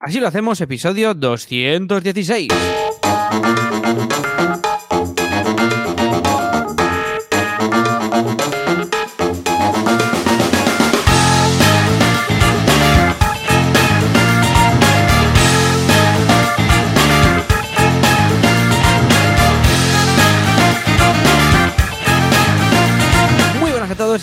Así lo hacemos, episodio 216.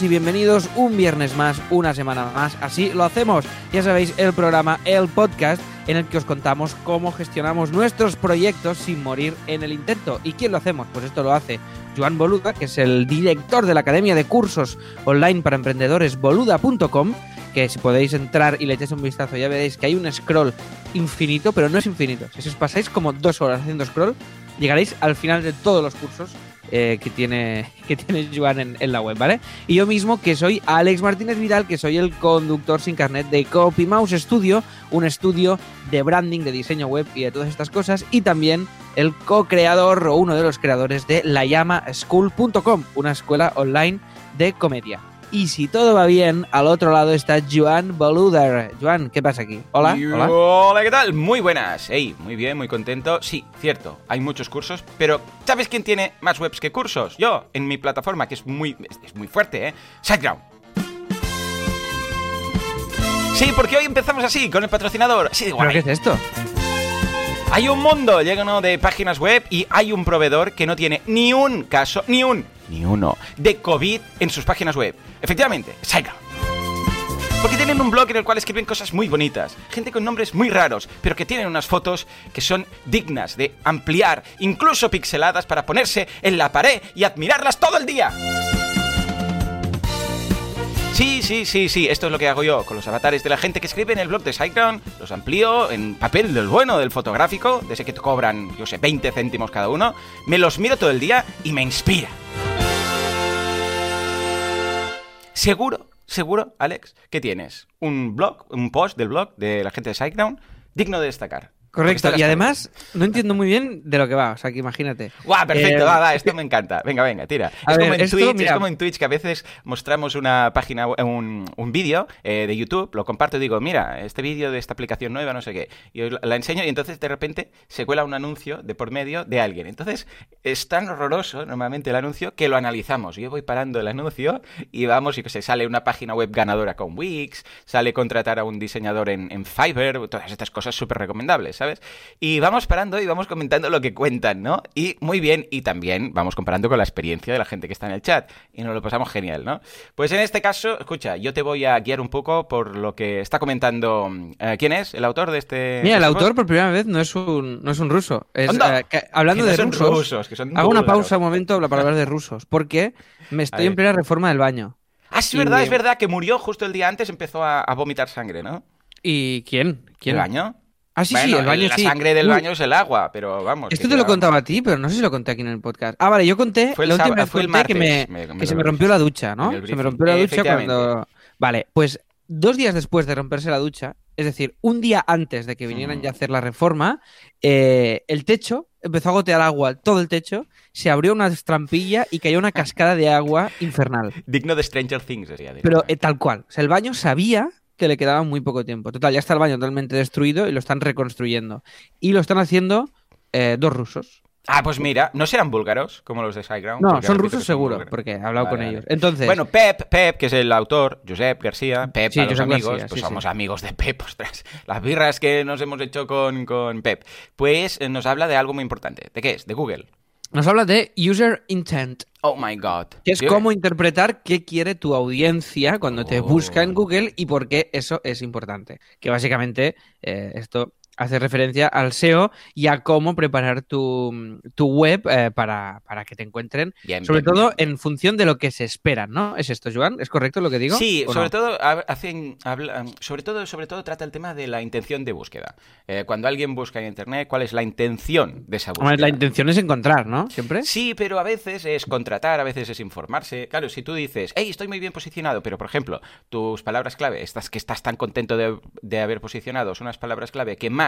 Y bienvenidos un viernes más, una semana más. Así lo hacemos. Ya sabéis, el programa, el podcast en el que os contamos cómo gestionamos nuestros proyectos sin morir en el intento. ¿Y quién lo hacemos? Pues esto lo hace Joan Boluda, que es el director de la Academia de Cursos Online para Emprendedores boluda.com, que si podéis entrar y le echéis un vistazo ya veréis que hay un scroll infinito, pero no es infinito. Si os pasáis como dos horas haciendo scroll, llegaréis al final de todos los cursos eh, que tiene que Joan en, la web, ¿vale? Y yo mismo, que soy Alex Martínez Vidal, que soy el conductor sin carnet de Copy Mouse Studio, un estudio de branding, de diseño web y de todas estas cosas, y también el co-creador o uno de los creadores de layamaschool.com, una escuela online de comedia. Y si todo va bien, al otro lado está Joan Boluder. Joan, ¿qué pasa aquí? Hola. Hola. Hola, ¿qué tal? Muy buenas. Hey, muy bien, muy contento. Sí, cierto, hay muchos cursos, pero ¿sabes quién tiene más webs que cursos? Yo, en mi plataforma, que es muy, es, muy fuerte, ¿eh? SiteGround. Sí, porque hoy empezamos así, con el patrocinador. Así de ¿Pero qué es esto? Hay un mundo lleno de páginas web y hay un proveedor que no tiene ni un caso, ni un, ni uno, de COVID en sus páginas web. Efectivamente, SiteGround. Porque tienen un blog en el cual escriben cosas muy bonitas, gente con nombres muy raros, pero que tienen unas fotos que son dignas de ampliar, incluso pixeladas para ponerse en la pared y admirarlas todo el día. Sí, sí, sí, sí, esto es lo que hago yo con los avatares de la gente que escribe en el blog de SiteGround, los amplío en papel del bueno, del fotográfico, de ese que te cobran, yo sé, 20 céntimos cada uno, me los miro todo el día y me inspira. Seguro, seguro, Alex, que tienes un blog, un post del blog de la gente de SiteGround digno de destacar. Correcto. Y además, no entiendo muy bien de lo que va. O sea, que imagínate. ¡Guau! Perfecto, Eh, va, va, esto me encanta. Venga, venga, tira. A es, ver, como en esto, Twitch, mira. es como en Twitch que a veces mostramos una página, un, un vídeo eh, de YouTube, lo comparto y digo, mira, este vídeo de esta aplicación nueva, no sé qué. Y os la enseño y entonces de repente se cuela un anuncio de por medio de alguien. Entonces es tan horroroso normalmente el anuncio que lo analizamos. Yo voy parando el anuncio y vamos, y que se sale una página web ganadora con Wix, sale contratar a un diseñador en, en Fiverr, todas estas cosas súper recomendables, ¿sabes? Y vamos parando y vamos comentando lo que cuentan, ¿no? Y muy bien, y también vamos comparando con la experiencia de la gente que está en el chat. Y nos lo pasamos genial, ¿no? Pues en este caso, escucha, yo te voy a guiar un poco por lo que está comentando. eh, ¿Quién es? ¿El autor de este.? Mira, el autor por primera vez no es un, no es un ruso. Es, eh, que- hablando de son rusos, rusos, que son hago una pausa un momento para hablar de rusos. Porque me estoy en plena reforma del baño. Ah, es Y- verdad, es verdad, que murió justo el día antes, empezó a, a vomitar sangre, ¿no? ¿Y quién? ¿Quién? ¿El baño? Ah, sí, Bueno, sí, el baño la sí. sangre del Uy, baño es el agua, pero vamos. Esto te lo contaba a ti, pero no sé si lo conté aquí en el podcast. Ah, vale, yo conté, Fue el la última vez fue el conté que, me, martes, me- me que se me rompió la ducha, ¿no? Se me rompió la ducha cuando... Vale, pues dos días después de romperse la ducha, es decir, un día antes de que vinieran Mm. ya a hacer la reforma, eh, el techo empezó a gotear agua, todo el techo, se abrió una trampilla y cayó una cascada de agua infernal. Digno de Stranger Things, decía. Pero eh, tal cual. O sea, el baño sabía que le quedaba muy poco tiempo. Total, ya está el baño totalmente destruido y lo están reconstruyendo. Y lo están haciendo eh, dos rusos. Ah, pues mira, ¿no serán búlgaros como los de SiteGround? No, son rusos seguro, búlgaros. porque he hablado Vale, con vale. ellos. Entonces, Bueno, Pep, Pep, que es el autor, Josep García, Pep Sí, a los Josep amigos, García, pues sí, somos sí. amigos de Pep, ostras, las birras que nos hemos hecho con, con Pep, pues eh, nos habla de algo muy importante. ¿De qué es? De Google. Nos habla de user intent, Oh my god. que es cómo interpretar qué quiere tu audiencia cuando te Oh. busca en Google y por qué eso es importante. Que básicamente eh, esto hace referencia al SEO y a cómo preparar tu, tu web eh, para, para que te encuentren, Bien, sobre bien, todo bien. en función de lo que se espera, ¿no? ¿Es esto, Joan? ¿Es correcto lo que digo? Sí, ¿O sobre no? todo ha- hacen, habla- sobre todo, sobre todo trata el tema de la intención de búsqueda. Eh, cuando alguien busca en internet, ¿cuál es la intención de esa búsqueda? La intención es encontrar, ¿no? Siempre. Sí, pero a veces es contratar, a veces es informarse. Claro, si tú dices, hey, estoy muy bien posicionado, pero por ejemplo, tus palabras clave, estas que estás tan contento de, de haber posicionado, son unas palabras clave que más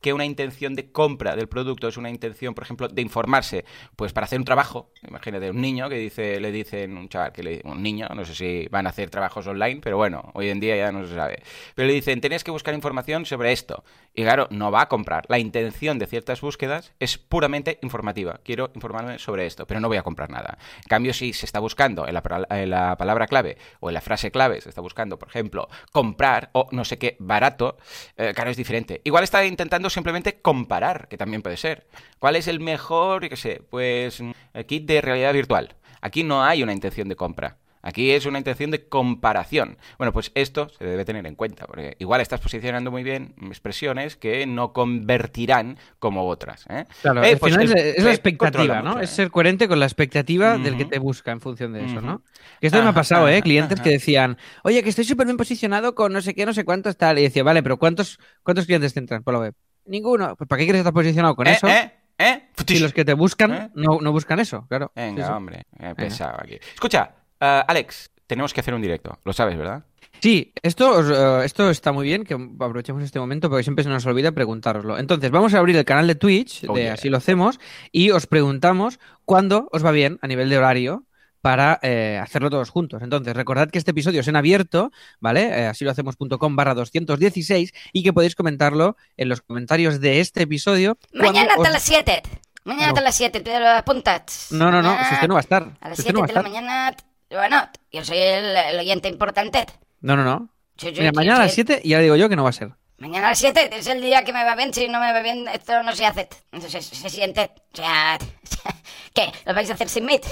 que una intención de compra del producto, es una intención, por ejemplo, de informarse, pues para hacer un trabajo, imagínate un niño que dice, le dicen, un chaval que le un niño, no sé si van a hacer trabajos online, pero bueno, hoy en día ya no se sabe, pero le dicen, tenéis que buscar información sobre esto, y claro, no va a comprar, la intención de ciertas búsquedas es puramente informativa, quiero informarme sobre esto, pero no voy a comprar nada. En cambio, si se está buscando en la, palabra clave o en la frase clave, se está buscando, por ejemplo, comprar o no sé qué barato, eh, claro, es diferente. Igual está intentando simplemente comparar, que también puede ser. ¿Cuál es el mejor, qué sé, pues el kit de realidad virtual? Aquí no hay una intención de compra. Aquí es una intención de comparación. Bueno, pues esto se debe tener en cuenta, porque igual estás posicionando muy bien expresiones que no convertirán como otras. ¿eh? Claro, eh, pues es, la expectativa, ¿no? Es ¿eh? ser coherente con la expectativa del que te busca en función de eso, ¿no? Que esto me ha pasado, ¿eh? Clientes que decían, oye, que estoy súper bien posicionado con no sé qué, no sé cuántos tal. Y decía, vale, pero ¿cuántos, cuántos clientes te entran por la web? Ninguno. Pues ¿para qué quieres estar posicionado con eso? ¿Eh? ¿Eh? Si los que te buscan no, no buscan eso, claro. Venga, hombre, he pesado aquí. Escucha, Uh, Alex, tenemos que hacer un directo, lo sabes, ¿verdad? Sí, esto, uh, esto está muy bien, que aprovechemos este momento porque siempre se nos olvida preguntaroslo. Entonces, vamos a abrir el canal de Twitch, oh, de así lo hacemos, y os preguntamos cuándo os va bien a nivel de horario para eh, hacerlo todos juntos. Entonces, recordad que este episodio es en abierto, ¿vale? Eh, así lo hacemos.com barra 216 y que podéis comentarlo en los comentarios de este episodio. Mañana hasta las 7. Mañana hasta las 7, te lo apuntas. No, no, no, si usted no va a estar. A las 7 de la mañana bueno, yo soy el, oyente importante. No, no, no. Mira, mañana a las 7 ya digo yo que no va a ser. Mañana a las 7 es el día que me va bien. Si no me va bien, esto no se hace. Se, se, siente. O sea, ¿qué? ¿Lo vais a hacer sin mí?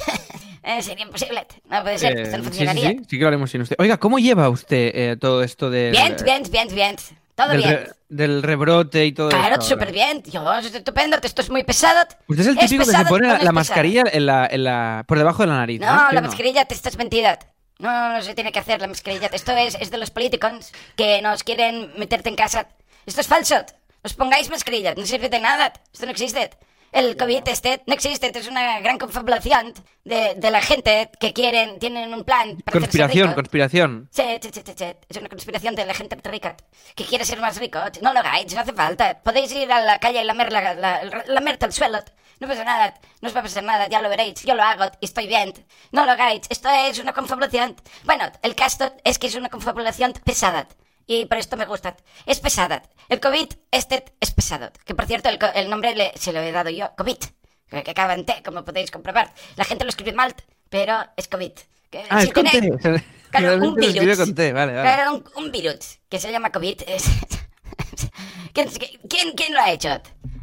Eh, sería imposible. No puede ser. esto no funcionaría. Sí, sí, sí, que lo haremos sin usted. Oiga, ¿cómo lleva usted eh, todo esto de. Bien, bien, bien, bien. Todo bien. del rebrote y todo Claro, súper bien. Yo, es estupendo. Esto es muy pesado. Usted es el típico que se pone la, mascarilla en la, en la, por debajo de la nariz. No, la mascarilla te estás mentira. No, no se tiene que hacer la mascarilla. Esto es, es de los políticos que nos quieren meterte en casa. Esto es falso. Os pongáis mascarillas. No sirve de nada. Esto no existe. El COVID este no existe, es una gran confabulación de, de, la gente que quieren, tienen un plan para Conspiración, conspiración. Sí, sí, sí, sí, es una conspiración de la gente rica que quiere ser más rico. No lo hagáis, no hace falta. Podéis ir a la calle y lamer, la, la, la, al suelo. No pasa nada, no os va a pasar nada, ya lo veréis. Yo lo hago y estoy bien. No lo hagáis, esto es una confabulación. Bueno, el caso es que es una confabulación pesada y por esto me gusta. Es pesada. El COVID este es pesado. Que por cierto, el, nombre le, se lo he dado yo, COVID. Que, que acaba en T, como podéis comprobar. La gente lo escribe mal, pero es COVID. ah, es con T. Claro, un virus. Con T. Vale, vale. Claro, un, virus que se llama COVID. ¿Quién, quién, ¿Quién lo ha hecho?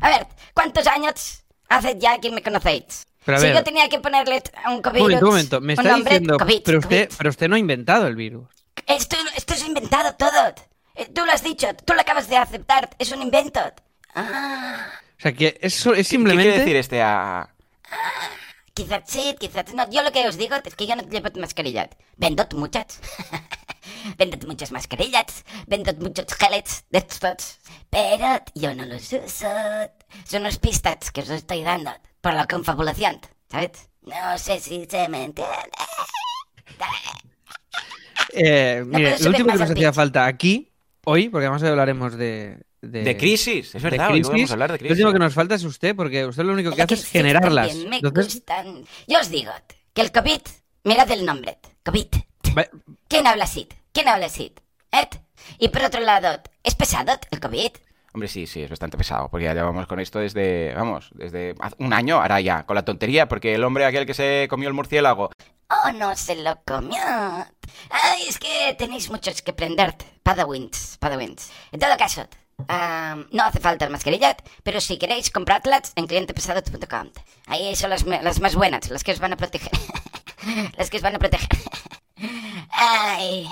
A ver, ¿cuántos años hace ya que me conocéis? Pero si yo tenía que ponerle a un COVID. Un momento, un momento. Me está diciendo. pero, usted, pero usted no ha inventado el virus. Esto, esto es inventado todo. Eh, tú lo has dicho, tú lo acabas de aceptar. Es un invento. Ah. O sea, que eso es simplemente... ¿Qué quiere decir este a...? Ah, quizás sí, quizás no. Yo lo que os digo es que yo no llevo mascarillas. Vendo muchas. Vendo muchas mascarillas. Vendo muchos gelets de estos. Pero yo no los uso. Son unas pistas que os estoy dando por la confabulación, ¿sabes? No sé si se me entiende. Eh, mire, lo último que nos hacía falta aquí, hoy, porque además hablaremos de, de, crisis, es verdad, de crisis. hablar de crisis. Lo último que nos falta es usted, porque usted lo único que, hace es generarlas. Me Yo os digo que el COVID, mirad el nombre, COVID. ¿Quién habla así? ¿Quién habla así? ¿Eh? Y por otro lado, ¿es pesado el COVID? Hombre, sí, sí, es bastante pesado, porque ya llevamos con esto desde, vamos, desde un año, ahora ya, con la tontería, porque el hombre aquel que se comió el murciélago Oh, no se lo comió. Ay, es que tenéis muchos que prenderte. Padawins, Padawins. En todo caso, no hace falta el mascarilla, pero si queréis, compradlas en clientepesado.com. Ahí son las, las más buenas, las que os van a proteger. las que os van a proteger. Ay.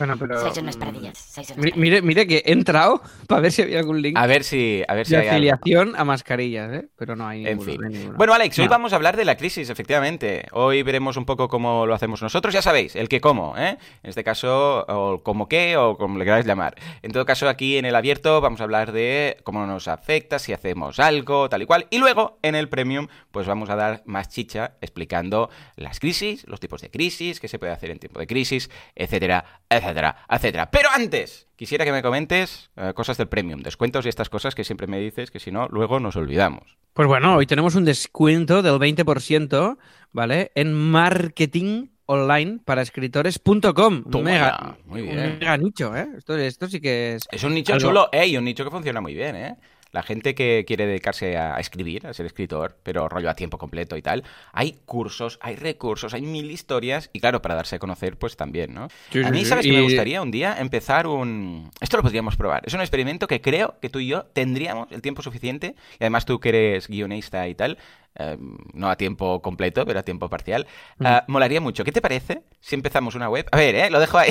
Bueno, pero... Sois unos paradillas. Mire, mire que he entrado para ver si había algún link. A ver si, a ver si de afiliación a mascarillas, ¿eh? Pero no hay. En fin. Bueno, Alex, hoy vamos a hablar de la crisis, efectivamente. Hoy veremos un poco cómo lo hacemos nosotros. Ya sabéis, el que cómo, ¿eh? En este caso, o como qué, o como le queráis llamar. En todo caso, aquí en el abierto vamos a hablar de cómo nos afecta, si hacemos algo, tal y cual. Y luego, en el premium, pues vamos a dar más chicha explicando las crisis, los tipos de crisis, qué se puede hacer en tiempo de crisis, etcétera, etcétera. Etcétera, etcétera. Pero antes, quisiera que me comentes eh, cosas del premium, descuentos y estas cosas que siempre me dices, que si no, luego nos olvidamos. Pues bueno, hoy tenemos un descuento del 20%, ¿vale? En marketing online para escritores.com. Un mega, un mega nicho, ¿eh? Esto, esto sí que es... Es un nicho algo- chulo, eh, y un nicho que funciona muy bien, ¿eh? La gente que quiere dedicarse a escribir, a ser escritor, pero rollo a tiempo completo y tal, hay cursos, hay recursos, hay mil historias, y claro, para darse a conocer, pues también, ¿no? Sí, a sí, mí, sí, ¿sabes que me y- gustaría un día empezar un... Esto lo podríamos probar. Es un experimento que creo que tú y yo tendríamos el tiempo suficiente, y además tú que eres guionista y tal, eh, no a tiempo completo, pero a tiempo parcial, Mm. eh, molaría mucho. ¿Qué te parece si empezamos una web? A ver, ¿eh? Lo dejo ahí.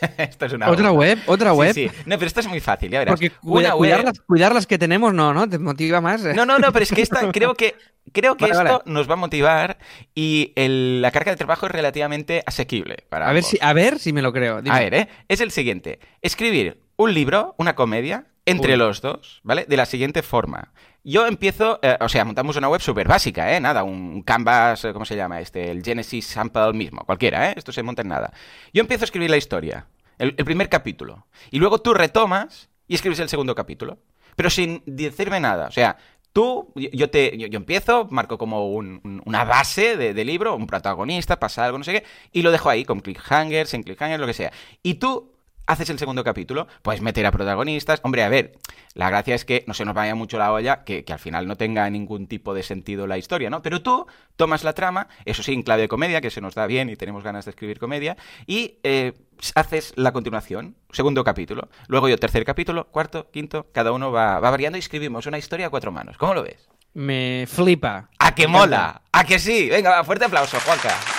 esto es una ¿Otra web? ¿Otra web? sí. No, pero esto es muy fácil, ya verás. Porque Una cuida- web- cuidar, las, cuidar las que tenemos no, ¿no? Te motiva más. No, no, no, pero es que esta, creo que, creo que Vale, esto vale. nos va a motivar y el- la carga de trabajo es relativamente asequible para a, ver si, a ver si me lo creo. Dime. A ver, ¿eh? Es el siguiente. Escribir un libro, una comedia, entre Uy. los dos, ¿vale? De la siguiente forma. Yo empiezo, eh, o sea, montamos una web súper básica, ¿eh? Nada, un canvas, eh, ¿cómo se llama? Este, el Genesis Sample mismo, cualquiera, ¿eh? Esto se monta en nada. Yo empiezo a escribir la historia, el, primer capítulo, y luego tú retomas y escribes el segundo capítulo, pero sin decirme nada, o sea... Tú, yo- te, yo, empiezo, marco como un- una base de, de libro, un protagonista, pasa algo, no sé qué, y lo dejo ahí con cliffhangers, sin cliffhangers, lo que sea. Y tú haces el segundo capítulo, puedes meter a protagonistas. Hombre, a ver, la gracia es que no se nos vaya mucho la olla, que, que al final no tenga ningún tipo de sentido la historia, ¿no? Pero tú tomas la trama, eso sí, en clave de comedia, que se nos da bien y tenemos ganas de escribir comedia, y eh, haces la continuación, segundo capítulo. Luego yo tercer capítulo, cuarto, quinto, cada uno va, va variando y escribimos una historia a cuatro manos. ¿Cómo lo ves? Me flipa. ¡A que Me mola! ¡A que sí! Venga, fuerte aplauso, Juanca.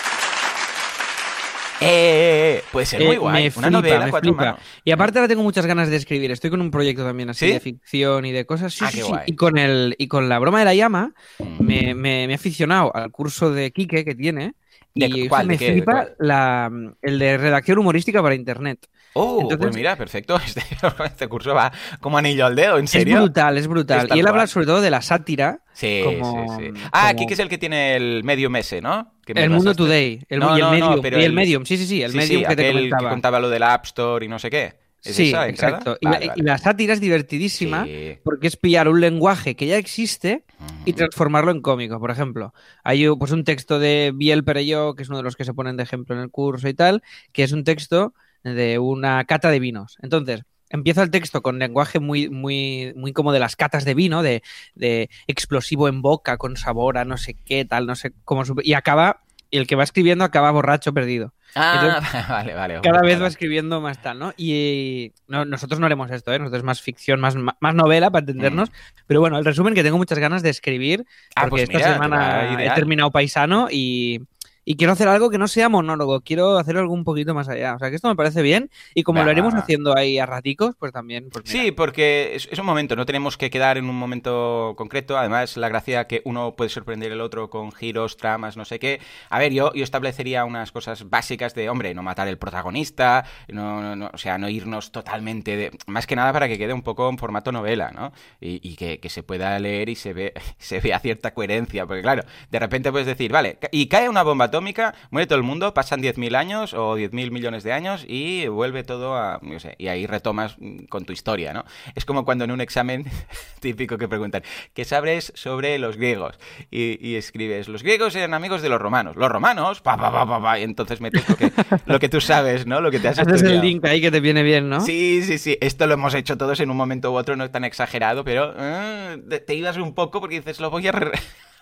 Eh, eh, eh, puede ser Eh, muy guay. me Una novela, me cuatro flipa. manos. Y aparte ahora tengo muchas ganas de escribir. Estoy con un proyecto también así ¿Sí? de ficción y de cosas. Sí, Ah, sí, qué sí. guay. Y con el y con la broma de la llama Mm. me, me- me he aficionado al curso de Quique que tiene. ¿De Y cuál? me ¿De qué? ¿De flipa la, el de redacción humorística para internet. Oh, Entonces- pues mira, perfecto. Este, este curso va como anillo al dedo, ¿en serio? Es brutal, es brutal. Y él habla sobre todo de la sátira. Sí, como- sí, sí. Ah, como- aquí que es el que tiene el Medium ese, ¿no? Que me El Mundo. Today. El, No, y el no, no, Medium. pero y el el- Medium, sí, sí, sí. El sí, Medium sí, que te comentaba. que contaba lo del App Store y no sé qué. ¿Es Sí, esa exacto. Y, Vale, la, vale. y la sátira es divertidísima Sí. porque es pillar un lenguaje que ya existe y transformarlo en cómico. Por ejemplo, hay un- pues un texto de Biel Perelló, que es uno de los que se ponen de ejemplo en el curso y tal, que es un texto de una cata de vinos. Entonces, empieza el texto con lenguaje muy, muy, muy como de las catas de vino, de, de explosivo en boca, con sabor a no sé qué, tal, no sé cómo. Y acaba, y el que va escribiendo acaba borracho perdido. Ah, vale, vale. Cada vez va escribiendo más tal, ¿no? Y no, nosotros no haremos esto, ¿eh? Nosotros más ficción, más, más novela para entendernos. Pero bueno, el resumen que tengo muchas ganas de escribir, Ah, porque pues esta mira, semana he terminado paisano y, y quiero hacer algo que no sea monólogo, quiero hacer algo un poquito más allá. O sea que esto me parece bien y como lo va. haciendo ahí a raticos, pues también. Pues. Sí, porque es, es un momento, no tenemos que quedar en un momento concreto. Además, la gracia que uno puede sorprender al otro con giros, tramas, no sé qué. A ver, yo, yo establecería unas cosas básicas de, hombre, no matar el protagonista, no, no- no- o sea, no irnos totalmente de. Más que nada para que quede un poco en formato novela, ¿no? Y, y que, que se pueda leer y se, ve, se vea cierta coherencia. Porque, claro, de repente puedes decir, vale, y cae una bomba atómica, muere todo el mundo, pasan 10.000 años o 10.000 millones de años y vuelve todo a. No sé, y ahí retomas mm, con tu historia, ¿no? Es como cuando en un examen típico que preguntan, ¿qué sabes sobre los griegos? Y, y escribes, los griegos eran amigos de los romanos. Los romanos, pa, pa, pa, pa, pa, y entonces metes lo que, lo que tú sabes, ¿no? Lo que te has Haces el estudiado. link ahí que te viene bien, ¿no? Sí, sí, sí. Esto lo hemos hecho todos en un momento u otro, no es tan exagerado, pero eh, te, te ibas un poco porque dices, lo voy a...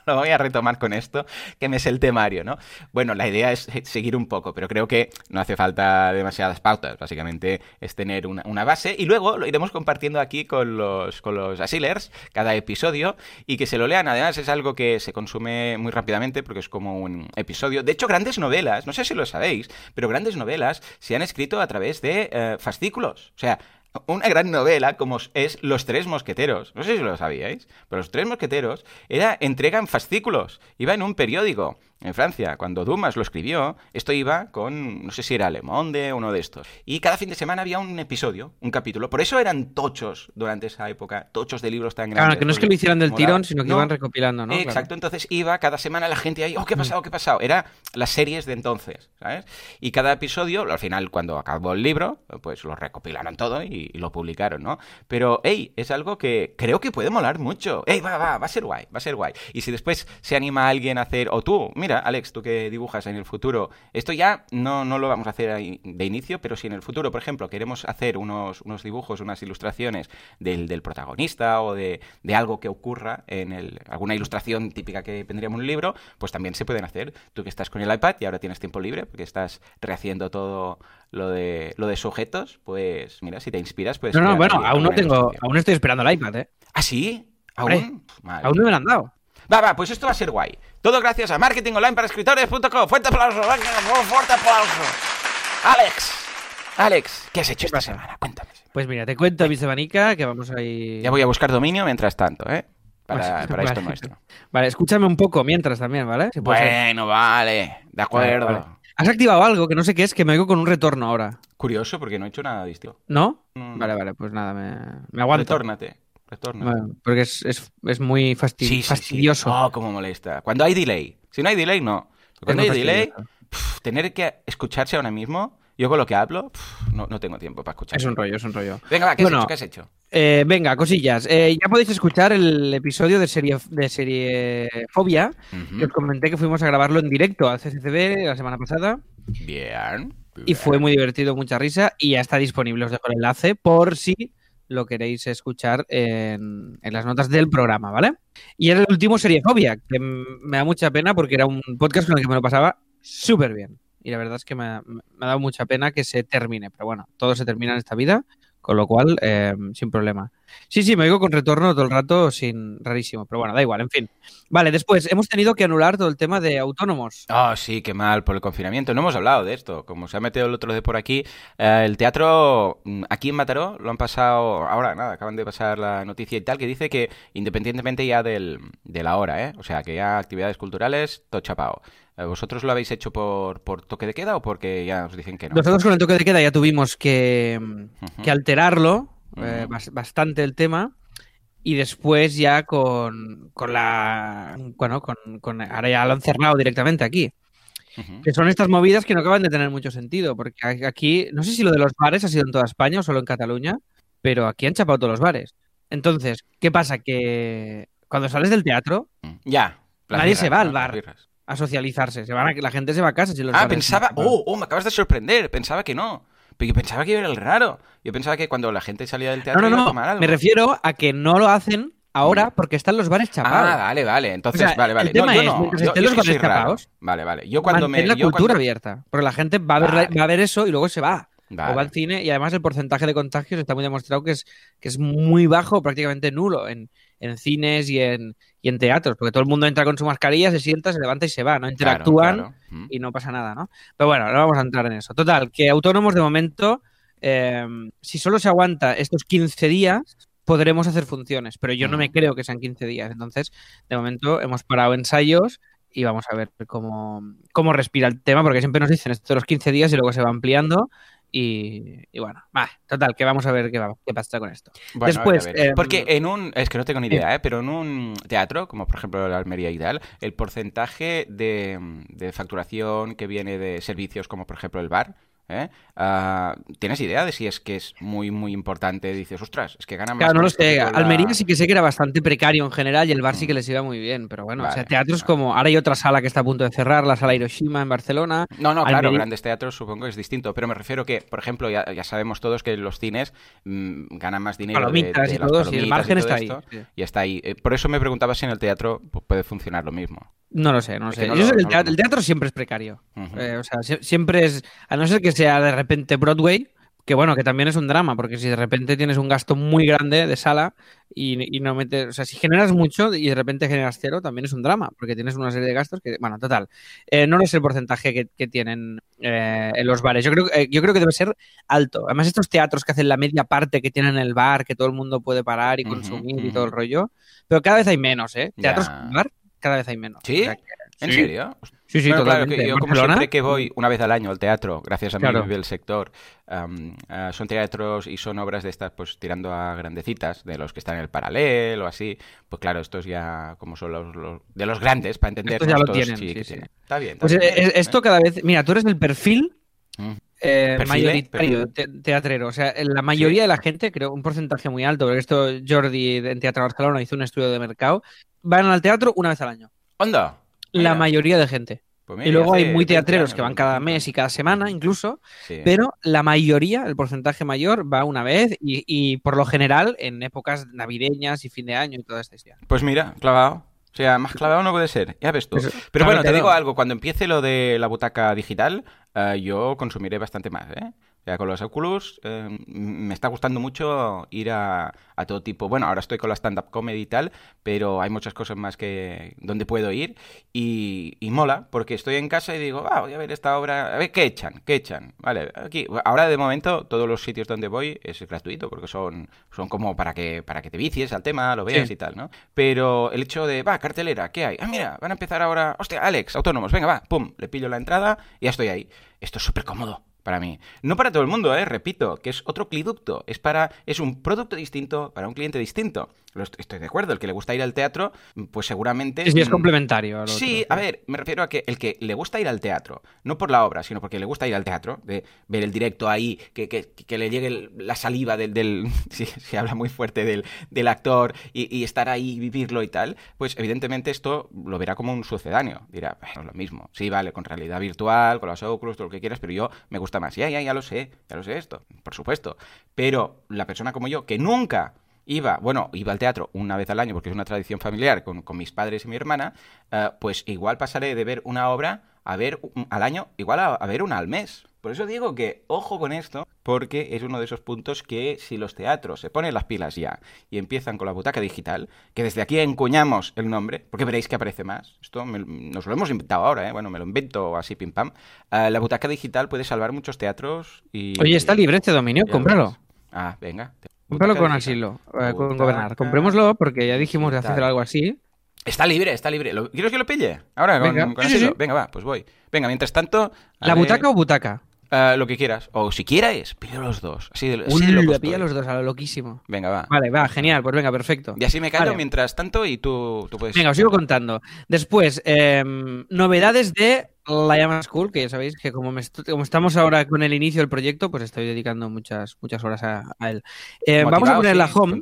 Lo voy a retomar con esto, que me es el temario, ¿no? Bueno, la idea es seguir un poco, pero creo que no hace falta demasiadas pautas. Básicamente es tener una, una base y luego lo iremos compartiendo aquí con los, con los asilers cada episodio y que se lo lean. Además, es algo que se consume muy rápidamente porque es como un episodio. De hecho, grandes novelas, no sé si lo sabéis, pero grandes novelas se han escrito a través de eh, fascículos. O sea, una gran novela como es Los Tres Mosqueteros. No sé si lo sabíais, pero Los Tres Mosqueteros era entrega en fascículos. Iba en un periódico. En Francia. Cuando Dumas lo escribió, esto iba con, no sé si era Le Monde, uno de estos. Y cada fin de semana había un episodio, un capítulo. Por eso eran tochos durante esa época, tochos de libros tan grandes. Claro, que no es que lo hicieran del tirón, sino que No, iban recopilando, ¿no? Exacto, Claro. entonces iba cada semana la gente ahí, oh, ¿qué ha pasado? ¿Qué ha pasado? Era las series de entonces, ¿sabes? Y cada episodio, al final, cuando acabó el libro, pues lo recopilaron todo y, y lo publicaron, ¿no? Pero, hey, es algo que creo que puede molar mucho. Hey, va, va, va a ser guay, va a ser guay. Y si después se anima a alguien a hacer, o tú, mira, Alex, tú que dibujas en el futuro, esto ya no, no lo vamos a hacer de inicio, pero si en el futuro, por ejemplo, queremos hacer unos, unos dibujos, unas ilustraciones del, del protagonista o de, de algo que ocurra en el, alguna ilustración típica que tendríamos en un libro, pues también se pueden hacer. Tú que estás con el iPad y ahora tienes tiempo libre porque estás rehaciendo todo lo de, lo de sujetos, pues mira, si te inspiras, pues... No, no, bueno, aún no tengo, aún estoy esperando el iPad, ¿eh? ¿Ah, sí? ¿Aún? Aún no me lo han dado. Va, va, pues esto va a ser guay. Todo gracias a marketingonlineparascritores.com. Fuerte aplauso, fuerte aplauso. Alex, Alex, ¿qué has hecho esta semana? Cuéntame. Pues mira, te cuento, mi semanica, que vamos ahí... Ya voy a buscar dominio mientras tanto, ¿eh? Para, Pues, esto nuestro. Vale, escúchame un poco mientras también, ¿vale? Si puede ser. Bueno, vale, de acuerdo. Vale, vale. Has activado algo que no sé qué es, que me oigo con un retorno ahora. Curioso porque no he hecho nada distinto. ¿No? Mm. Vale, vale, pues nada, me, me aguanto. Retórnate, Bueno, porque es, es, es muy fasti- Sí, sí, sí. fastidioso. Oh, cómo molesta. Cuando hay delay. Si no hay delay, no. Cuando hay delay, fastidioso. pf, tener que escucharse ahora mismo, yo con lo que hablo, pf, no, no tengo tiempo para escuchar. Es un rollo, es un rollo. Venga, va, ¿qué Bueno, has hecho? ¿Qué has hecho? Eh, venga, cosillas. Eh, ya podéis escuchar el episodio de serie, de serie Fobia, que os comenté que fuimos a grabarlo en directo al CCCB la semana pasada. Bien. Y fue muy divertido, mucha risa. Y ya está disponible, os dejo el enlace por si lo queréis escuchar en, en las notas del programa, ¿vale? Y el último Serie Fobia, que me da mucha pena porque era un podcast con el que me lo pasaba súper bien. Y la verdad es que me ha, me dado mucha pena que se termine. Pero bueno, todo se termina en esta vida, con lo cual, eh, sin problema. Sí, sí, me oigo con retorno todo el rato, sin rarísimo. Pero bueno, da igual, en fin. Vale, después hemos tenido que anular todo el tema de autónomos. Ah, sí, qué mal por el confinamiento. No hemos hablado de esto. Como se ha metido el otro de por aquí, eh, el teatro mm, aquí en Mataró lo han pasado. Ahora, nada, acaban de pasar la noticia y tal, que dice que independientemente ya del, de la hora, ¿eh? O sea, que ya actividades culturales, todo chapao. Eh, ¿Vosotros lo habéis hecho por, por toque de queda o porque ya os dicen que no? Nosotros con el toque de queda ya tuvimos que, Ujú. que alterarlo eh, bastante el tema y después ya con, con la bueno con, con- ahora ya lo han cerrado directamente aquí que son estas movidas que no acaban de tener mucho sentido porque aquí no sé si lo de los bares ha sido en toda España o solo en Cataluña pero aquí han chapado todos los bares entonces qué pasa que cuando sales del teatro Ya. las Nadie se va al bar. A socializarse se van a, la gente se va a casa si los Ah, bares pensaba. Oh, oh, me acabas de sorprender. Pensaba que no. Pero yo pensaba que era el raro. Yo pensaba que cuando la gente salía del teatro no iba no a no tomar algo. me refiero a que no lo hacen ahora porque están los bares chapados Ah, vale, vale. Entonces, O sea, vale, vale. el tema yo es, no. mientras Yo- estén yo los es bares tapados, Vale, vale. Yo cuando me. La yo cultura cuando- abierta. Porque la gente va a, ver, Vale. va a ver eso y luego se va. Vale. O va al cine y además el porcentaje de contagios está muy demostrado que es, que es muy bajo, prácticamente nulo en, en cines y en, y en teatros. Porque todo el mundo entra con su mascarilla, se sienta, se levanta y se va. No interactúan claro. Mm. y no pasa nada, ¿no? Pero bueno, no vamos a entrar en eso. Total, que autónomos de momento, eh, si solo se aguanta estos 15 días, podremos hacer funciones. Pero yo no me Mm. creo que sean 15 días. Entonces, de momento hemos parado ensayos y vamos a ver cómo, cómo respira el tema, porque siempre nos dicen esto de los 15 días y luego se va ampliando. Y, y bueno, va, total, que vamos a ver qué, va, qué pasa con esto. Bueno, Después, a ver, a ver. em, Porque en un. Es que no tengo ni idea, ¿eh? Pero en un teatro, como por ejemplo la Almería y tal, el porcentaje de, de facturación que viene de servicios como por ejemplo el bar. ¿Eh? Ah, ¿Tienes idea de si es que es muy, muy importante? Dices, ostras, es que gana más. Claro, no lo sé. la- Almería sí que sé que era bastante precario en general y el bar sí Mm. que les iba muy bien. Pero bueno, o sea, teatros vale. como. Ahora hay otra sala que está a punto de cerrar, la sala Hiroshima en Barcelona. No, no, claro, grandes teatros supongo que es distinto, pero me refiero que, por ejemplo, ya, ya sabemos todos que los cines mm, ganan más dinero de- Palomitas de, y las todo, sí, el y margen todo está ahí. sí. Y está ahí. Eh, Por eso me preguntaba si en el teatro pu- puede funcionar lo mismo. No lo sé, no lo Es sé. que no Yo lo- sé que el teatro, el conozco. teatro siempre es precario. Eh, o sea, sie- siempre es. A no ser que sea de repente Broadway, que bueno, que también es un drama, porque si de repente tienes un gasto muy grande de sala y, y no metes. O sea, si generas mucho y de repente generas cero, también es un drama, porque tienes una serie de gastos que. Bueno, total. Eh, no sé el porcentaje que, que tienen eh, en los bares. Yo creo, eh, yo creo que debe ser alto. Además, estos teatros que hacen la media parte que tienen el bar, que todo el mundo puede parar y consumir y todo el rollo. Pero cada vez hay menos, ¿eh? Teatros con bar, cada vez hay menos. ¿Sí? O sea que- ¿En Sí. serio? Sí, sí, Bueno, claro, que yo ¿En como siempre que voy una vez al año al teatro, gracias a Claro. mi del sector, ah, son teatros y son obras de estas, pues tirando a grandecitas, de los que están en el paralelo o así, pues claro, estos ya como son los, los- de los grandes, para entender. Estos ya lo tienen, sí, sí. Está bien. está Pues bien. eh, eh, esto cada vez. Mira, tú eres el perfil Mm. eh, Perfil, mayoritario te- teatrero. O sea, la mayoría de la gente, creo un porcentaje muy alto, porque esto Jordi en Teatro Barcelona hizo un estudio de mercado, van al teatro una vez al año. ¿Onda? La mayoría de gente. Pues mira, Y luego hay muy 20 teatreros años, que van cada 25. mes y cada semana incluso, Sí. pero la mayoría, el porcentaje mayor, va una vez y, y por lo general en épocas navideñas y fin de año y toda esta historia. Pues mira, clavado. O sea, más clavado no puede ser, ya ves tú. Pero bueno, te digo algo, cuando empiece lo de la butaca digital, eh, yo consumiré bastante más, ¿eh? Sea, con los Oculus eh, me está gustando mucho ir a, a todo tipo. Bueno, ahora estoy con la stand-up comedy y tal, pero hay muchas cosas más que donde puedo ir y, y mola, porque estoy en casa y digo, ah, voy a ver esta obra, a ver qué echan, qué echan. Vale, aquí, ahora de momento todos los sitios donde voy es gratuito, porque son, son como para que, para que te vicies al tema, lo veas Sí. y tal, ¿no? Pero el hecho de, va, cartelera, ¿qué hay? Ah, mira, van a empezar ahora, hostia, Alex, autónomos, venga, va, pum, le pillo la entrada y ya estoy ahí. Esto es súper cómodo para mí. No para todo el mundo, eh, repito, que es otro cliducto, es para es un producto distinto para un cliente distinto. Estoy de acuerdo, el que le gusta ir al teatro, pues seguramente Sí, es mm, complementario. al Sí, otro, a ver, me refiero a que el que le gusta ir al teatro, no por la obra, sino porque le gusta ir al teatro, de ver el directo ahí, que, que- que le llegue el- la saliva del, del si se habla muy fuerte del, del actor y, y estar ahí, vivirlo y tal, pues evidentemente esto lo verá como un sucedáneo. Dirá, bueno, es lo mismo. Sí, vale, con realidad virtual, con las Oculus, todo lo que quieras, pero yo me gusta más. Ya, ya, ya lo sé, ya lo sé esto, por supuesto. Pero la persona como yo, que nunca iba, bueno, iba al teatro una vez al año porque es una tradición familiar con, con mis padres y mi hermana, eh, pues igual pasaré de ver una obra a ver un- al año, igual a, a ver una al mes. Por eso digo que ojo con esto, porque es uno de esos puntos que si los teatros se ponen las pilas ya y empiezan con la butaca digital, que desde aquí encuñamos el nombre, porque veréis que aparece más. Esto me- nos lo hemos inventado ahora, ¿eh? bueno, me lo invento así pim pam. Eh, la butaca digital puede salvar muchos teatros y... Oye, está libre este dominio, cómpralo. Ah, venga. Cómpralo Butaca con asilo, eh, con gobernar. Comprémoslo porque ya dijimos de hacer algo así. Está libre, está libre. ¿Lo- ¿Quieres que lo pille? Ahora, con, Venga. con Sí, sí, asilo. sí. Venga, va, pues voy. Venga, mientras tanto... ¿La ver, butaca o butaca? eh, lo que quieras. O si quieres, pide los dos. Así de, así de loco pilla los dos a lo loquísimo. Venga, va. Vale, va, genial, pues venga, perfecto. Y así me callo Vale. mientras tanto y tú, tú puedes... Venga, os sigo contando. Después, em, novedades de la Llama School, que ya sabéis que como, me como estamos ahora con el inicio del proyecto, pues estoy dedicando muchas, muchas horas a, a él. Eh, vamos a poner la sí, home,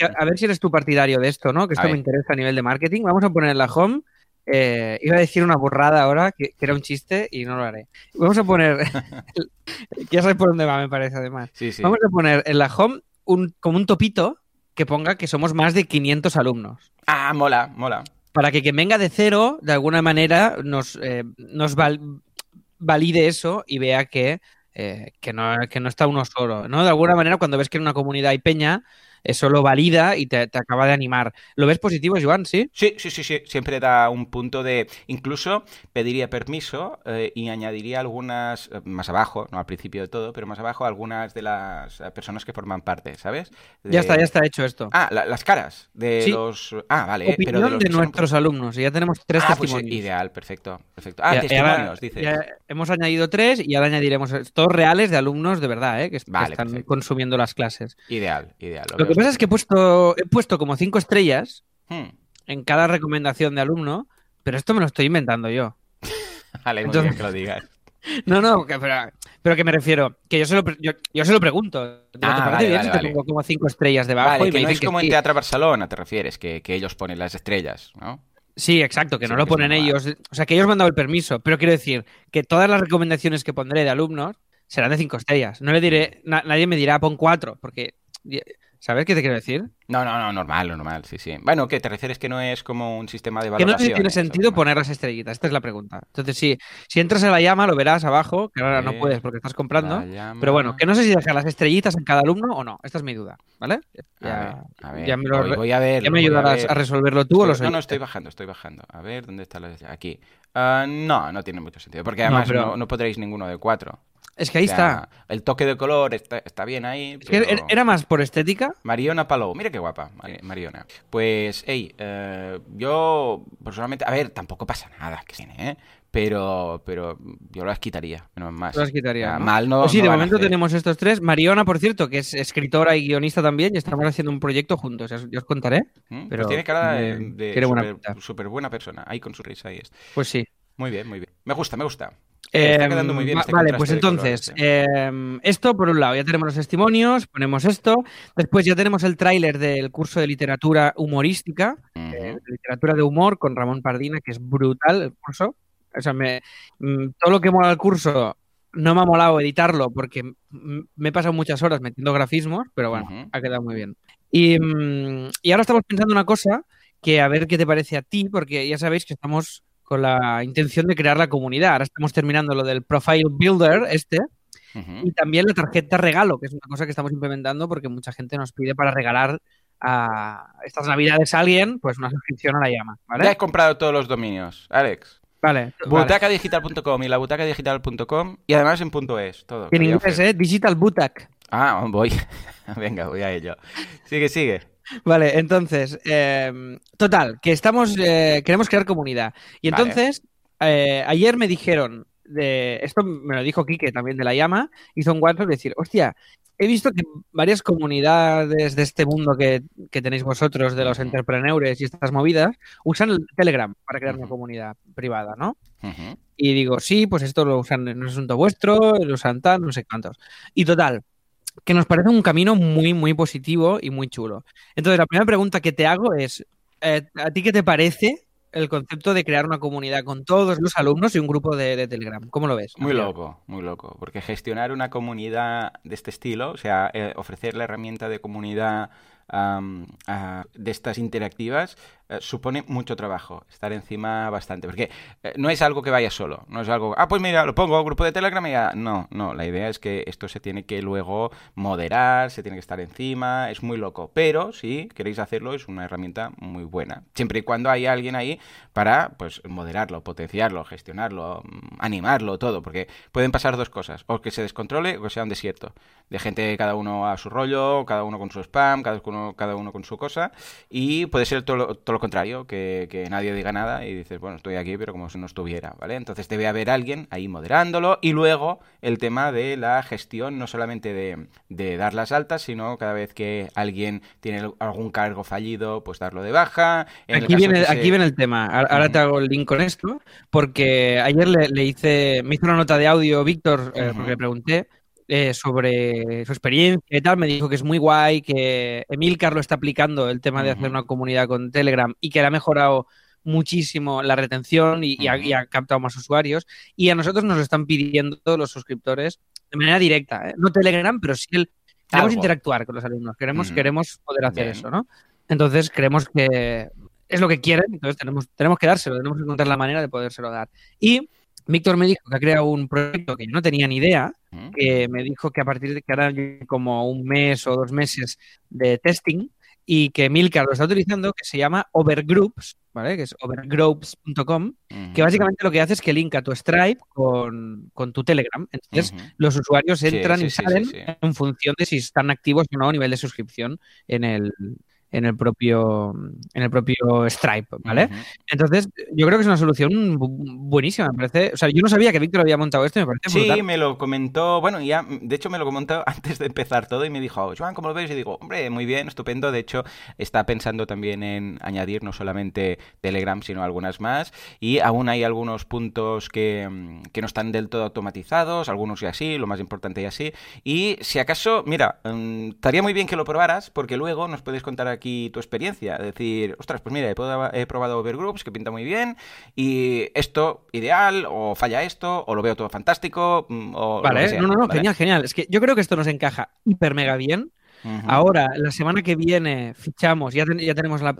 a, a ver si eres tú partidario de esto, ¿no? Que esto me interesa a nivel de marketing. Vamos a poner la home. eh, iba a decir una burrada ahora, que, que era un chiste, y no lo haré. Vamos a poner... ya sabes por dónde va, me parece, además. Sí, sí. Vamos a poner en la home un, como un topito que ponga que somos más de 500 alumnos. Ah, mola, mola. Para que quien venga de cero, de alguna manera, nos, eh, nos val- valide eso y vea que, eh, que, no, que no está uno solo. ¿no? De alguna manera, cuando ves que en una comunidad hay peña, eso lo valida y te, te acaba de animar. ¿Lo ves positivo, Joan? ¿Sí? Sí, sí, sí, sí. Siempre da un punto de. Incluso pediría permiso eh, y añadiría algunas. eh, más abajo, no al principio de todo, pero más abajo, algunas de las eh, personas que forman parte, ¿sabes? De- Ya está, ya está hecho esto. Ah, la- las caras de Sí. los. Ah, vale. Opinión pero de, los de son- nuestros alumnos. Y ya tenemos tres Ah, pues testimonios. ideal, perfecto. perfecto. Ah, Ya- testimonios, ya hemos añadido tres y ahora añadiremos todos reales de alumnos de verdad, ¿eh? que, están perfecto. consumiendo las clases. Ideal, ideal. Lo que veo pasa es que he puesto, he puesto como cinco estrellas Hmm. en cada recomendación de alumno, pero esto me lo estoy inventando yo. Vale, muy Entonces- bien que lo digas. No, no, que- pero, pero que me refiero, que yo se lo, yo, yo se lo pregunto. ¿Te Ah, parece vale, bien vale, si te vale. pongo como cinco estrellas debajo? Y que me no dicen es como en Teatro Barcelona, te refieres, que, que ellos ponen las estrellas, ¿no? Sí, exacto, que Sí, no lo que ponen ellos. O sea, que ellos me han dado el permiso, pero quiero decir que todas las recomendaciones que pondré de alumnos serán de cinco estrellas. No le diré, na- nadie me dirá pon cuatro, porque, ¿sabes qué te quiero decir? No, no, no, normal, normal, sí, sí. Bueno, que te refieres que no es como un sistema de Que no sé valoración. si tiene sentido poner las estrellitas, esta es la pregunta. Entonces, sí, si entras en la llama, lo verás abajo, que ahora no puedes porque estás comprando. Pero bueno, que no sé si dejar las estrellitas en cada alumno o no. Esta es mi duda, ¿vale? A Ya, ver, a ver. ya me lo voy, a ver. ya me ayudarás a, resolverlo tú o lo No, no, estoy bajando, estoy bajando. A ver, ¿dónde está la Aquí. Ah, no, no tiene mucho sentido. Porque además no, pero- no podréis ninguno de cuatro. Es que ahí O sea, está. El toque de color está, está bien ahí. Es que pero- era- era más por estética. Mariona Palou, mira qué guapa, Mari- Mariona. Pues, hey, eh, yo personalmente, a ver, tampoco pasa nada que tiene, ¿eh? Pero, pero yo las quitaría, menos más. Las quitaría. Mal no. Pues sí, no de momento tenemos estos tres. Mariona, por cierto, que es escritora y guionista también, y estamos haciendo un proyecto juntos. Ya os, contaré. ¿Mm? pero pues tiene cara de, de- buena súper buena persona, ahí con su risa y es. Pues sí. Muy bien, muy bien. Me gusta, me gusta. Está Em, quedando muy bien este vale, pues entonces, em, esto por un lado, ya tenemos los testimonios, ponemos esto. Después ya tenemos el tráiler del curso de literatura humorística, Ujú. de literatura de humor con Ramón Pardina, que es brutal el curso. O sea, me, mm, todo lo que mola el curso no me ha molado editarlo porque me he pasado muchas horas metiendo grafismos, pero bueno, ha quedado muy bien. Y, mm, y ahora estamos pensando una cosa que a ver qué te parece a ti, porque ya sabéis que estamos con la intención de crear la comunidad. Ahora estamos terminando lo del Profile Builder, este, y también la tarjeta regalo, que es una cosa que estamos implementando porque mucha gente nos pide para regalar a estas navidades a alguien, pues una suscripción a la llama, Ya ¿vale? comprado todos los dominios, Alex. Vale. Butacadigital.com y la butacadigital.com y además en punto .es, todo. En inglés. ¿eh? Digital Butak. Ah, voy. Venga, voy a ello. Sigue, sigue. Vale, entonces, eh, total, que estamos, eh, queremos crear comunidad. Y Vale. entonces, eh, ayer me dijeron, de, esto me lo dijo Quique también de la llama, hizo un WhatsApp de decir, hostia, he visto que varias comunidades de este mundo que, que tenéis vosotros, de los entrepreneurs y estas movidas, usan el Telegram para crear una comunidad privada, ¿no? Y digo, sí, pues esto lo usan en un asunto vuestro, lo usan tal, no sé cuántos. Y total, que nos parece un camino muy, muy positivo y muy chulo. Entonces, la primera pregunta que te hago es, eh, ¿a ti qué te parece el concepto de crear una comunidad con todos los alumnos y un grupo de, de Telegram? ¿Cómo lo ves? Muy loco, muy loco. Porque gestionar una comunidad de este estilo, o sea, eh, ofrecer la herramienta de comunidad de estas interactivas, eh, supone mucho trabajo. Estar encima bastante. Porque eh, no es algo que vaya solo. No es algo, ah, pues mira, lo pongo, grupo de Telegram y ya. No, no. La idea es que esto se tiene que luego moderar, se tiene que estar encima. Es muy loco. Pero si queréis hacerlo, es una herramienta muy buena. Siempre y cuando haya alguien ahí para pues moderarlo, potenciarlo, gestionarlo, mm, animarlo, todo, porque pueden pasar dos cosas, o que se descontrole o que sea un desierto, de gente cada uno a su rollo, cada uno con su spam, cada uno, cada uno con su cosa, y puede ser todo, lo- todo lo contrario, que, que nadie diga nada y dices, bueno, estoy aquí, pero como si no estuviera, ¿vale? Entonces debe haber alguien ahí moderándolo, y luego el tema de la gestión, no solamente de, de dar las altas, sino cada vez que alguien tiene algún cargo fallido, pues darlo de baja. En Aquí viene, se- aquí viene el tema. Ahora te hago el link con esto, porque ayer le, le hice, me hizo una nota de audio Víctor, eh, porque le pregunté eh, sobre su experiencia y tal. Me dijo que es muy guay, que Emilcar lo está aplicando, el tema de hacer Ujú. una comunidad con Telegram y que le ha mejorado muchísimo la retención y, y ha, y ha captado más usuarios. Y a nosotros nos lo están pidiendo los suscriptores de manera directa, ¿eh? no Telegram, pero sí el. Queremos Algo. interactuar con los alumnos, queremos, Ujú. queremos poder hacer Bien. eso, ¿no? Entonces creemos que es lo que quieren, entonces tenemos, tenemos que dárselo, tenemos que encontrar la manera de podérselo dar. Y Víctor me dijo que ha creado un proyecto que yo no tenía ni idea, que me dijo que a partir de que ahora como un mes o dos meses de testing y que Milcar lo está utilizando, que se llama Overgroups, ¿vale? Que es overgroups.com, que básicamente lo que hace es que linka tu Stripe con, con tu Telegram. Entonces, los usuarios entran sí, y salen sí. en función de si están activos o no a nivel de suscripción en el, en el propio en el propio Stripe, ¿vale? Entonces, yo creo que es una solución bu- buenísima, me parece. O sea, yo no sabía que Víctor había montado esto, me parece Sí, brutal. me lo comentó, bueno, ya, de hecho me lo comentó antes de empezar todo y me dijo, Joan, ¿cómo lo ves? Y digo, hombre, muy bien, estupendo. De hecho, está pensando también en añadir no solamente Telegram, sino algunas más. Y aún hay algunos puntos que, mm, que no están del todo automatizados, algunos ya sí, lo más importante ya sí. Y si acaso, mira, mm, estaría muy bien que lo probaras porque luego nos puedes contar aquí tu experiencia. Decir, ostras, pues mira, he probado, Overgroups, que pinta muy bien, y esto ideal, o falla esto, o lo veo todo fantástico, mm, o lo que Vale, sea, no, no, no, ¿vale? genial, genial. Es que yo creo que esto nos encaja hiper mega bien. Ahora, la semana que viene, fichamos, ya, ten- ya tenemos la.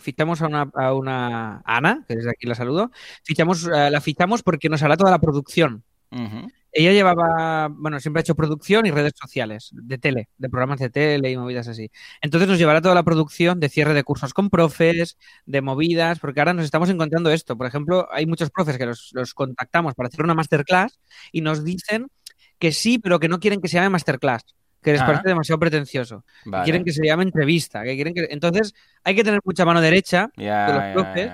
Fichamos a una, a una Ana, que desde aquí la saludo. Fichamos, eh, la fichamos porque nos hará toda la producción. Ujú. Ella llevaba, bueno, siempre ha hecho producción y redes sociales, de tele, de programas de tele y movidas así. Entonces nos llevará toda la producción de cierre de cursos con profes, de movidas, porque ahora nos estamos encontrando esto. Por ejemplo, hay muchos profes que los, los contactamos para hacer una masterclass y nos dicen que sí, pero que no quieren que se llame masterclass, que les Ah. parece demasiado pretencioso. que. Quieren que se llame entrevista, que quieren que... Entonces, hay que tener mucha mano derecha, de los profes.